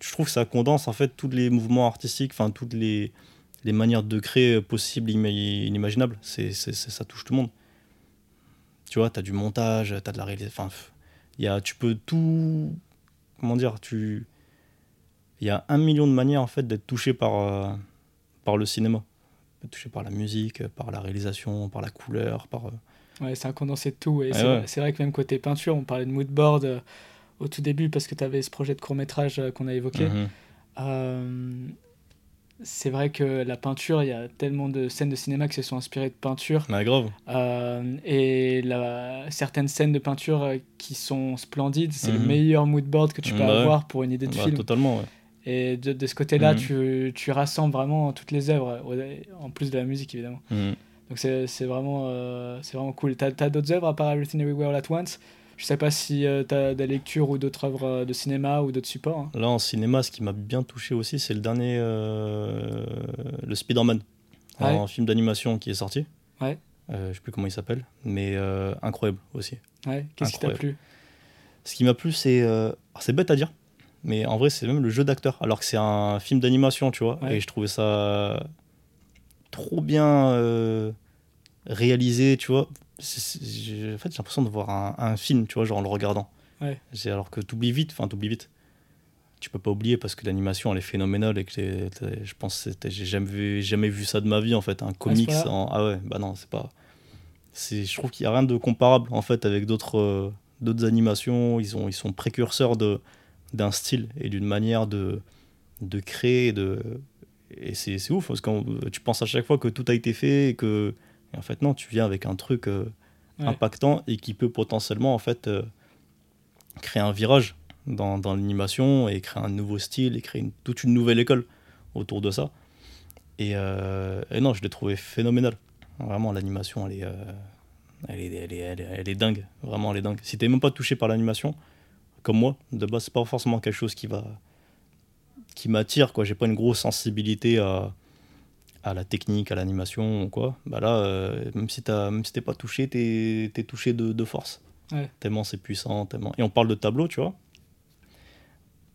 B: Je trouve que ça condense en fait tous les mouvements artistiques, enfin toutes les, les manières de créer possibles, ima- inimaginables. C'est, ça touche tout le monde. Tu vois, t'as du montage, t'as de la réalisation, enfin, y a, tu peux tout... Comment dire tu, Il y a un million de manières en fait d'être touché par, euh, par le cinéma. Touché par la musique, par la réalisation, par la couleur, par... euh,
A: Ouais, c'est un condensé de tout. Et
B: Ouais,
A: c'est,
B: ouais.
A: vrai que même côté peinture, on parlait de moodboard euh, au tout début parce que tu avais ce projet de court-métrage euh, qu'on a évoqué.
B: mhm.
A: Euh, c'est vrai que la peinture, il y a tellement de scènes de cinéma qui se sont inspirées de peinture.
B: Ouais, grave.
A: Et la, certaines scènes de peinture qui sont splendides, c'est le
B: Mhm.
A: meilleur moodboard que tu peux
B: Bah
A: avoir pour une idée de
B: Bah,
A: film.
B: totalement, ouais.
A: Et de, de ce côté-là,
B: Mhm.
A: tu, tu rassembles vraiment toutes les œuvres, en plus de la musique évidemment.
B: Mhm.
A: Donc c'est vraiment, euh, vraiment cool. T'as as, d'autres œuvres à part Everything Everywhere All At Once? Je sais pas si tu t'as des lectures ou d'autres œuvres euh, de cinéma ou d'autres supports. hein.
B: Là, en cinéma, ce qui m'a bien touché aussi, c'est le dernier, euh, le Spider-Man,
A: Ouais.
B: un film d'animation qui est sorti.
A: Ouais.
B: Euh, je sais plus comment il s'appelle, mais euh, incroyable aussi.
A: Ouais. Qu'est-ce qui t'a plu?
B: Ce qui m'a plu, c'est. euh, c'est bête à dire, mais en vrai, c'est même le jeu d'acteur. Alors que c'est un film d'animation, tu vois.
A: Ouais.
B: Et je trouvais ça trop bien euh, réalisé, tu vois. En fait, j'ai l'impression de voir un, un film, tu vois, genre en le regardant.
A: Ouais.
B: Alors que t'oublies vite, enfin, t'oublies vite. Tu peux pas oublier parce que l'animation, elle est phénoménale et que je pense j'ai jamais vu, jamais vu ça de ma vie, en fait. Un comics
A: point-là
B: en. Ah ouais, bah non, c'est pas. Je trouve qu'il y a rien de comparable, en fait, avec d'autres. euh, d'autres animations, ils, ont, ils sont précurseurs de, d'un style et d'une manière de, de créer. De, et c'est, c'est ouf parce que tu penses à chaque fois que tout a été fait et que. et en fait, non, tu viens avec un truc euh,
A: Ouais.
B: impactant et qui peut potentiellement en fait euh, créer un virage dans, dans l'animation et créer un nouveau style et créer une- toute une nouvelle école autour de ça. Et, euh, et non, je l'ai trouvé phénoménal. Vraiment, l'animation, elle est, elle, est, elle, est, elle, est, elle est dingue. Vraiment, elle est dingue. Si t'es même pas touché par l'animation, comme moi, de base, c'est pas forcément quelque chose qui va qui m'attire. quoi. J'ai pas une grosse sensibilité à, à la technique, à l'animation ou quoi. Bah là, euh, même si t'as- même si t'es pas touché, t'es es touché de, de force.
A: Ouais.
B: Tellement c'est puissant, tellement. Et on parle de tableau, tu vois.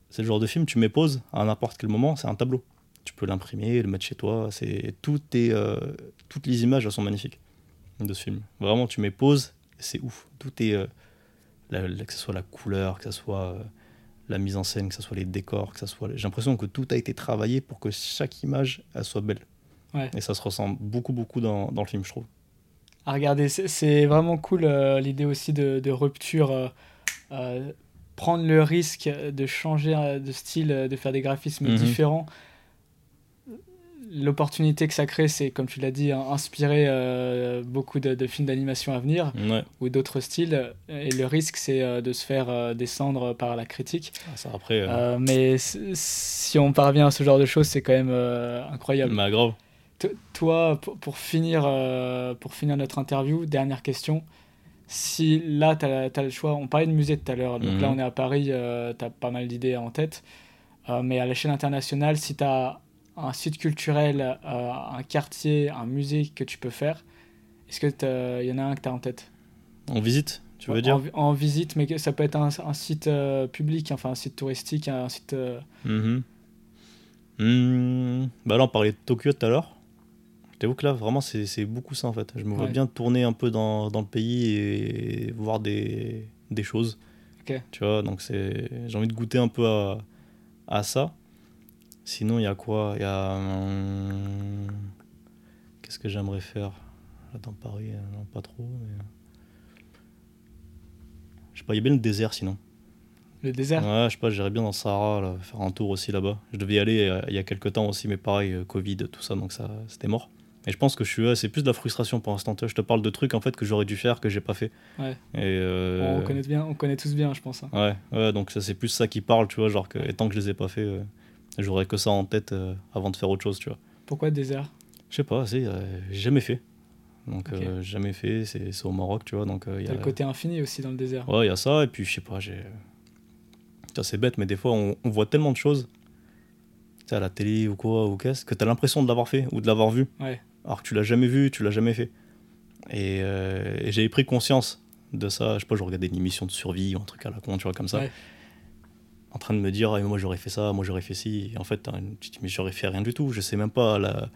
B: C'est le genre de film, tu mets pause à n'importe quel moment, c'est un tableau. Tu peux l'imprimer, le mettre chez toi. C'est tout est, euh, toutes les images elles sont magnifiques de ce film. Vraiment, tu mets pause, c'est ouf. Tout est euh, la- la- que ce soit la couleur, que ce soit euh, la mise en scène, que ce soit les décors, que ça soit. J'ai l'impression que tout a été travaillé pour que chaque image elle soit belle.
A: Ouais.
B: Et ça se ressent beaucoup beaucoup dans, dans le film, je trouve.
A: à regarder. C'est- vraiment cool euh, l'idée aussi de, de rupture. euh, euh, prendre le risque de changer de style, de faire des graphismes
B: Mhm.
A: différents. L'opportunité que ça crée, c'est, comme tu l'as dit, hein, inspirer euh, beaucoup de, de films d'animation à venir
B: Ouais.
A: ou d'autres styles. Et le risque, c'est euh, de se faire euh, descendre par la critique.
B: Ah, Ça après.
A: mais si on parvient à ce genre de choses, c'est quand même incroyable.
B: bah, grave.
A: T- Toi, pour, pour finir, pour finir notre interview, dernière question. Si là, tu as, le choix, on parlait de musée tout à l'heure, donc
B: Mhm.
A: là on est à Paris, tu as pas mal d'idées en tête, mais à l'échelle internationale, si tu as un site culturel, euh, un quartier, un musée que tu peux faire, est-ce qu'il y en a un que tu as en tête?
B: On visite, tu veux
A: en,
B: dire?
A: en visite, mais que ça peut être un, un site euh, public, enfin un site touristique, un site... euh.
B: Hmm, Bah là, on parlait de Tokyo tout à l'heure. Je t'avoue que là, vraiment, c'est beaucoup ça en fait. Je me vois bien tourner un peu dans, dans le pays et voir des, des choses.
A: Ok.
B: Tu vois, donc j'ai envie de goûter un peu à, à ça. Sinon, il y a quoi? Il y a. hum, Qu'est-ce que j'aimerais faire? Là dans Paris euh, Non, pas trop. Mais... Je sais pas, il y a bien le désert sinon.
A: le désert?
B: Ouais, je sais pas, j'irais bien dans le Sahara, là, faire un tour aussi là-bas. Je devais y aller euh, il y a quelques temps aussi, mais pareil, euh, Covid, tout ça, donc ça, c'était mort. Et je pense que je suis, c'est plus de la frustration pour l'instant. Je te parle de trucs en fait que j'aurais dû faire, que j'ai pas fait.
A: Ouais.
B: Et
A: on, connaît bien, on connaît tous bien, je pense. hein.
B: ouais, ouais, donc ça, c'est plus ça qui parle, tu vois, genre que, et tant que je les ai pas fait, j'aurais que ça en tête euh, avant de faire autre chose, tu vois.
A: Pourquoi désert
B: Je sais pas, c'est, euh, jamais fait. Donc, euh, jamais fait, c'est au Maroc, tu vois, donc euh, il y
A: T'as
B: a.
A: le côté infini aussi dans le désert.
B: Ouais, il y a ça, et puis je sais pas, j'ai. C'est bête, mais des fois, on, on voit tellement de choses, à la télé ou quoi, ou qu'est-ce, que t'as l'impression de l'avoir fait ou de l'avoir vu.
A: Ouais.
B: Alors que tu l'as jamais vu, tu l'as jamais fait. Et, euh, et j'avais pris conscience de ça. Je sais pas, je regardais une émission de survie ou un truc à la con, tu vois, comme ça.
A: Ouais.
B: En train de me dire, Ah, moi j'aurais fait ça, moi j'aurais fait ci. Et en fait, t'as une- tu te dis, mais j'aurais fait rien du tout. Je sais même pas la,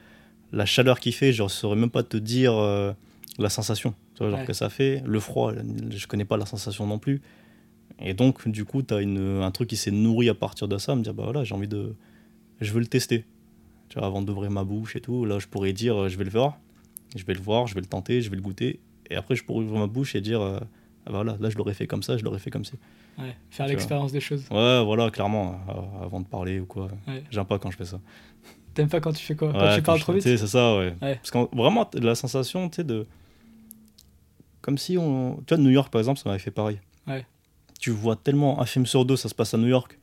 B: la chaleur qu'il fait, je saurais même pas te dire euh, la sensation tu vois, genre
A: Ouais.
B: que ça fait. Le froid, je connais pas la sensation non plus. Et donc, du coup, tu as un truc qui s'est nourri à partir de ça, me dire, bah voilà, j'ai envie de. Je veux le tester. Tu vois, avant d'ouvrir ma bouche et tout, là, je pourrais dire, euh, je vais le voir, je vais le voir, je vais le tenter, je vais le goûter. Et après, je pourrais ouvrir ma bouche et dire, euh, voilà, là, je l'aurais fait comme ça, je l'aurais fait comme ça.
A: Ouais. Faire l'expérience des choses.
B: Ouais, voilà, clairement, euh, avant de parler ou quoi.
A: Ouais.
B: J'aime pas quand je fais ça.
A: T'aimes pas quand tu fais quoi Quand tu parles
B: je-
A: trop vite
B: C'est ça, ouais. Parce que vraiment, la sensation, tu sais, de. Comme si on. Tu vois, New York, par exemple, ça m'avait fait pareil. Tu vois tellement un film sur deux, ça se passe à New York.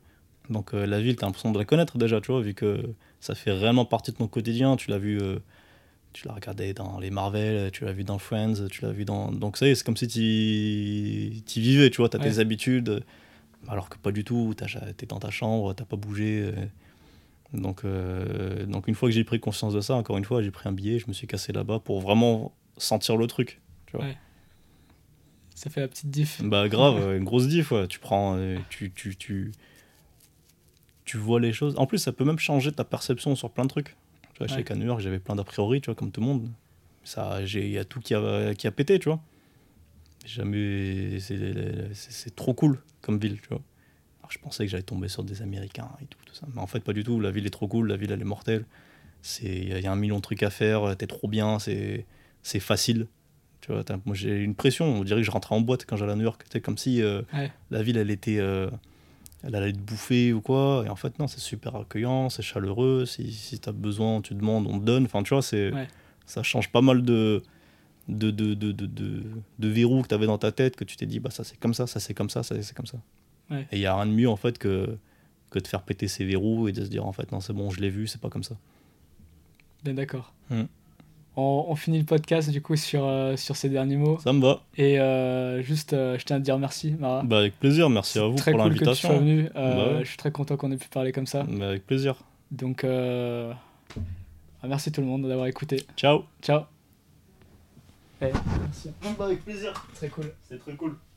B: Donc euh, la ville, t'as l'impression de la connaître déjà, tu vois, vu que ça fait réellement partie de ton quotidien. Tu l'as vu. euh, Tu l'as regardé dans les Marvel, tu l'as vu dans Friends, tu l'as vu dans. Donc ça y est, c'est comme si tu y vivais, tu vois, t'as
A: Ouais.
B: tes habitudes. Alors que pas du tout, t'as- t'es dans ta chambre, t'as pas bougé. euh, donc, euh, donc une fois que j'ai pris conscience de ça, encore une fois, j'ai pris un billet, je me suis cassé là-bas pour vraiment sentir le truc. Tu vois.
A: Ouais. Ça fait la petite diff.
B: Bah grave, *laughs* une grosse diff, ouais. tu prends, euh, tu, tu, tu, tu vois les choses. En plus, ça peut même changer ta perception sur plein de trucs. Vois, je
A: Ouais.
B: sais qu'à New York, j'avais plein d'a priori, tu vois, comme tout le monde. Ça, j'ai- il y a tout qui a, qui a pété, tu vois. Jamais, c'est, trop cool comme ville, tu vois. Alors, je pensais que j'allais tomber sur des Américains et tout, tout ça, mais en fait pas du tout. La ville est trop cool, la ville elle est mortelle. C'est, il y, a- il y a un million de trucs à faire, t'es trop bien, c'est, c'est facile. Tu vois, moi j'ai une pression, on dirait que je rentrais en boîte quand j'allais à New York. C'est comme si euh,
A: Ouais.
B: la ville elle était, euh, elle allait te bouffer ou quoi. Et en fait non, c'est super accueillant, c'est chaleureux. Si, si t'as besoin, tu demandes, on te donne. Enfin tu vois, c'est,
A: Ouais.
B: ça change pas mal de de, de, de, de, de, verrous que t'avais dans ta tête que tu t'es dit bah ça c'est comme ça, ça c'est comme ça, ça c'est comme ça.
A: Ouais.
B: Et il y a rien de mieux en fait que, que de faire péter ses verrous et de se dire en fait non c'est bon je l'ai vu, c'est pas comme ça.
A: Bien d'accord.
B: Mm.
A: On, on finit le podcast du coup sur, euh, sur ces derniers mots.
B: Ça me va.
A: Et euh, juste, euh, je tiens à te dire merci, Mara.
B: Bah avec plaisir, merci à vous
A: très
B: pour
A: cool que tu sois
B: l'invitation.
A: venu. Euh,
B: Bah ouais.
A: Je suis très content qu'on ait pu parler comme ça.
B: Bah, avec plaisir.
A: Donc, euh, ah, merci tout le monde d'avoir écouté.
B: Ciao.
A: Ciao. Eh, merci.
B: Bah, avec plaisir.
A: Très cool.
B: C'est très cool.